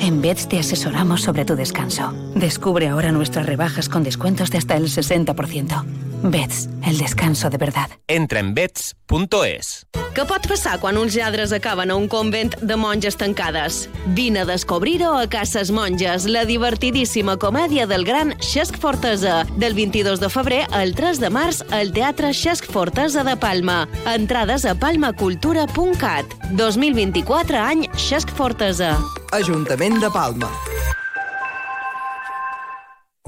En Beds te asesoramos sobre tu descanso. Descubre ahora nuestras rebajas con descuentos de hasta el 60%. Beds, el descanso de verdad. Entra en beds.es. Què pot passar quan uns lladres acaben a un convent de monges tancades? Vine a descobrir-ho a Cases Monges, la divertidíssima comèdia del gran Xesc Fortesa, del 22 de febrer al 3 de març al Teatre Xesc Fortesa de Palma. Entrades a palmacultura.cat. 2024 any Xesc Fortesa. Ajuntament de Palma.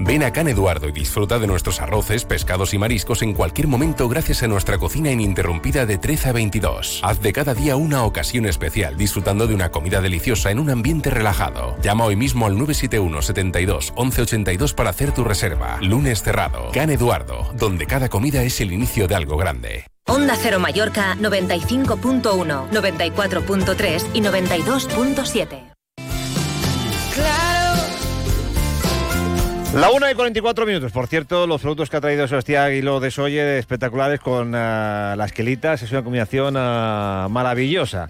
Ven a Can Eduardo y disfruta de nuestros arroces, pescados y mariscos en cualquier momento gracias a nuestra cocina ininterrumpida de 13 a 22. Haz de cada día una ocasión especial disfrutando de una comida deliciosa en un ambiente relajado. Llama hoy mismo al 971 72 1182 para hacer tu reserva. Lunes cerrado. Can Eduardo, donde cada comida es el inicio de algo grande. Onda Cero Mallorca 95.1, 94.3 y 92.7. La 1 y 44 minutos. Por cierto, los productos que ha traído Sebastián Aguiló de espectaculares con ah, las quelitas, es una combinación ah, maravillosa.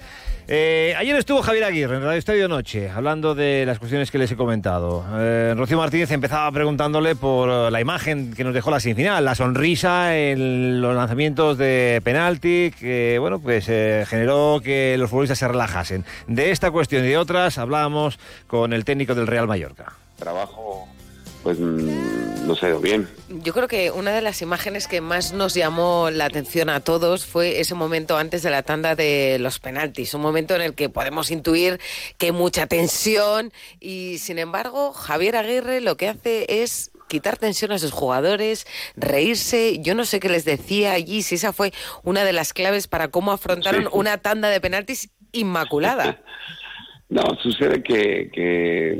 Eh, ayer estuvo Javier Aguirre en Radio Estadio Noche hablando de las cuestiones que les he comentado. Eh, Rocío Martínez empezaba preguntándole por la imagen que nos dejó la semifinal, la sonrisa en los lanzamientos de penalti, que bueno, pues eh, generó que los futbolistas se relajasen. De esta cuestión y de otras hablábamos con el técnico del Real Mallorca. Trabajo pues mm, no sé, bien. Yo creo que una de las imágenes que más nos llamó la atención a todos fue ese momento antes de la tanda de los penaltis, un momento en el que podemos intuir que hay mucha tensión y sin embargo Javier Aguirre lo que hace es quitar tensión a sus jugadores, reírse. Yo no sé qué les decía allí, si esa fue una de las claves para cómo afrontaron Sí. una tanda de penaltis inmaculada. *laughs* No, sucede que, que,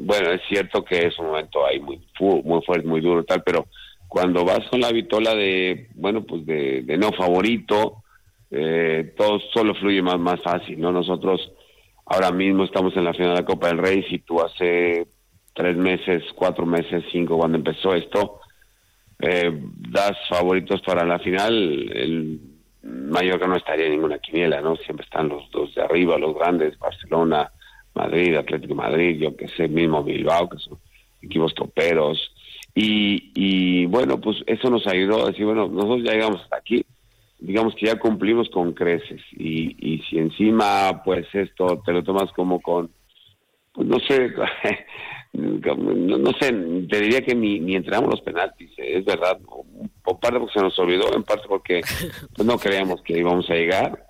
bueno, es cierto que es un momento ahí muy, muy fuerte, muy duro, tal, pero cuando vas con la vitola de, bueno, pues de, de no favorito, eh, todo solo fluye más, más fácil, ¿no? Nosotros ahora mismo estamos en la final de la Copa del Rey, si tú hace tres meses, cuatro meses, cinco, cuando empezó esto, eh, das favoritos para la final, el Mallorca no estaría en ninguna quiniela, ¿no? Siempre están los dos de arriba, los grandes, Barcelona, Madrid, Atlético Madrid, yo que sé, mismo Bilbao, que son equipos toperos. Y, y bueno, pues eso nos ayudó a decir, bueno, nosotros ya llegamos hasta aquí, digamos que ya cumplimos con creces. Y, y si encima, pues esto te lo tomas como con, pues no sé, *laughs* no, no sé, te diría que ni, ni entramos los penaltis, eh, es verdad, por parte porque se nos olvidó, en parte porque pues, *laughs* no creíamos que íbamos a llegar.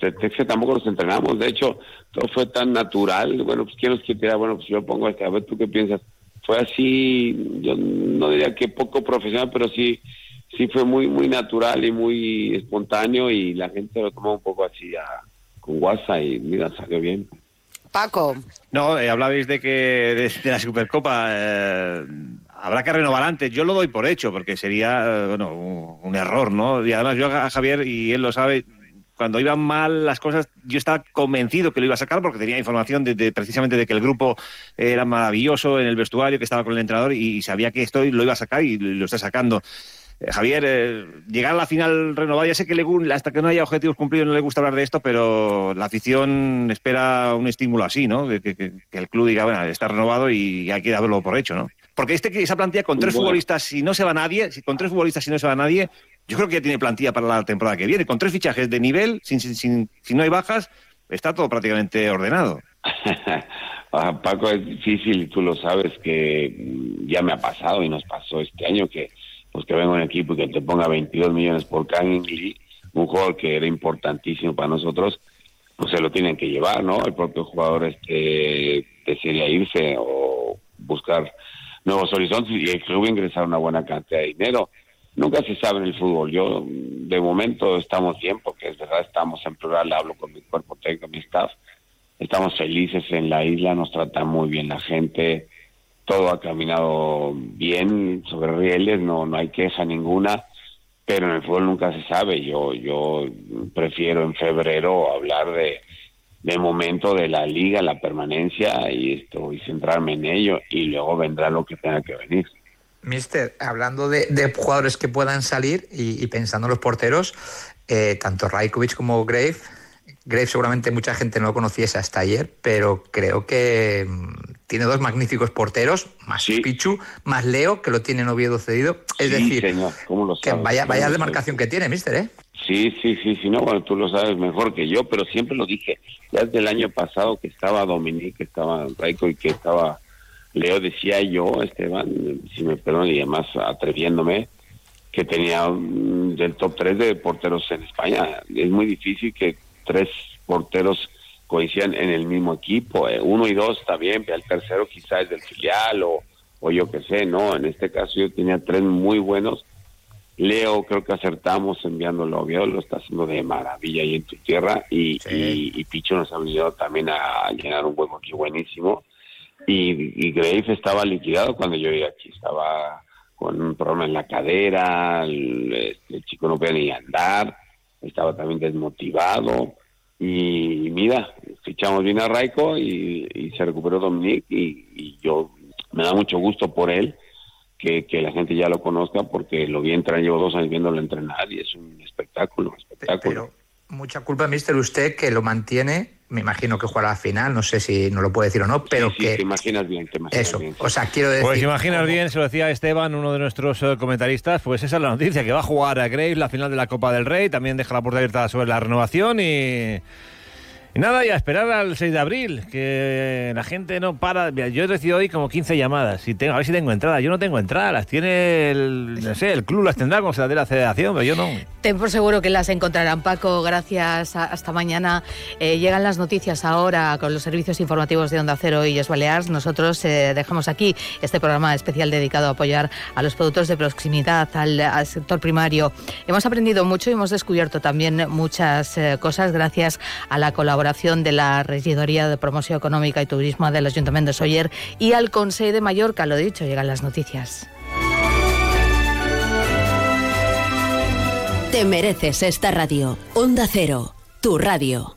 Es que tampoco nos entrenamos, de hecho, todo fue tan natural. Bueno, pues quién nos quiere? Bueno, pues yo pongo este, a ver tú qué piensas. Fue así, yo no diría que poco profesional, pero sí, sí fue muy, muy natural y muy espontáneo y la gente lo tomó un poco así a- con WhatsApp y mira, salió bien. Paco. No, eh, hablabais de que de, la Supercopa eh, habrá que renovar antes. Yo lo doy por hecho, porque sería eh, bueno, un, error, ¿no? Y además yo a Javier, y él lo sabe, cuando iban mal las cosas, yo estaba convencido que lo iba a sacar porque tenía información de, precisamente de que el grupo era maravilloso en el vestuario, que estaba con el entrenador y, sabía que esto lo iba a sacar y lo está sacando. Eh, Javier, eh, llegar a la final renovada, ya sé que le, gu- hasta que no haya objetivos cumplidos no le gusta hablar de esto, pero la afición espera un estímulo así, ¿no? Que, que- que el club diga, bueno, está renovado y hay que darlo por hecho, ¿no? Porque este que esa plantilla con tres Bueno. futbolistas, si no se va nadie, si con tres futbolistas si no se va nadie, yo creo que ya tiene plantilla para la temporada que viene. Con tres fichajes de nivel, sin, sin, sin- si no hay bajas, está todo prácticamente ordenado. *laughs* Ah, Paco, es difícil tú lo sabes que ya me ha pasado y nos pasó este año que pues que venga un equipo y que te ponga 22 millones por Kang Lee, un jugador que era importantísimo para nosotros, pues se lo tienen que llevar, ¿no? El propio jugador este desearía irse o buscar nuevos horizontes y el club ingresar una buena cantidad de dinero. Nunca se sabe en el fútbol. Yo, de momento, estamos bien, porque es verdad, estamos en plural, hablo con mi cuerpo técnico, mi staff, estamos felices en la isla, nos trata muy bien la gente, todo ha caminado bien sobre rieles, no, no hay queja ninguna, pero en el fútbol nunca se sabe. Yo, yo prefiero en febrero hablar de, de momento de la liga, la permanencia y esto y centrarme en ello y luego vendrá lo que tenga que venir. Mister, hablando de, jugadores que puedan salir y, pensando en los porteros, eh, tanto Rajkovic como Grave, Grave seguramente mucha gente no lo conociese hasta ayer, pero creo que mm, tiene dos magníficos porteros, más Pichu, más Leo, que lo tiene Oviedo cedido. Es decir, que vaya, vaya demarcación que tiene, mister, ¿eh? Sí, sí, sí, sí, no, bueno, tú lo sabes mejor que yo, pero siempre lo dije, ya desde el año pasado que estaba Dominique, que estaba Raico y que estaba Leo, decía yo, Esteban, si me perdonan y además atreviéndome, que tenía del top 3 de porteros en España. Es muy difícil que tres porteros coincidan en el mismo equipo. Eh. Uno y dos está bien, pero el tercero quizás es del filial o, o yo qué sé, no. En este caso yo tenía tres muy buenos. Leo, creo que acertamos enviándolo a Oviedo, lo está haciendo de maravilla ahí en tu tierra. Y, y, Picho nos ha venido también a llenar un hueco aquí buenísimo. Y, y Grave estaba liquidado cuando yo llegué aquí, estaba con un problema en la cadera, el, el chico no podía ni andar estaba también desmotivado. Y mira, fichamos bien a Raico y, se recuperó Dominic y, yo me da mucho gusto por él que, la gente ya lo conozca porque lo vi entrar, llevo dos años viéndolo entrenar y es un espectáculo, espectáculo. Mucha culpa, mister, usted que lo mantiene me imagino que jugará la final, no sé si no lo puede decir o no, pero que... te imaginas bien, te imaginas Eso, bien. o sea, quiero decir... Pues imaginas bien, se lo decía Esteban, uno de nuestros eh, comentaristas, pues esa es la noticia, que va a jugar a Graves la final de la Copa del Rey, también deja la puerta abierta sobre la renovación y... Nada, y a esperar al 6 de abril, que la gente no para. yo he recibido hoy como 15 llamadas. Y tengo, a ver si tengo entradas. Yo no tengo entradas, las tiene el, no sé, el club, las tendrá como se las de la federación, pero yo no. Ten por seguro que las encontrarán, Paco. Gracias. hasta mañana. Eh, llegan las noticias ahora con los servicios informativos de Onda Cero y Es Balears. Nosotros eh, dejamos aquí este programa especial dedicado a apoyar a los productos de proximidad, al, sector primario. Hemos aprendido mucho y hemos descubierto también muchas eh, cosas gracias a la de la Regidoría de Promoción Económica y Turismo del Ayuntamiento de Soller y al Consejo de Mallorca. Lo dicho, llegan las noticias. Te mereces esta radio. Onda Cero, tu radio.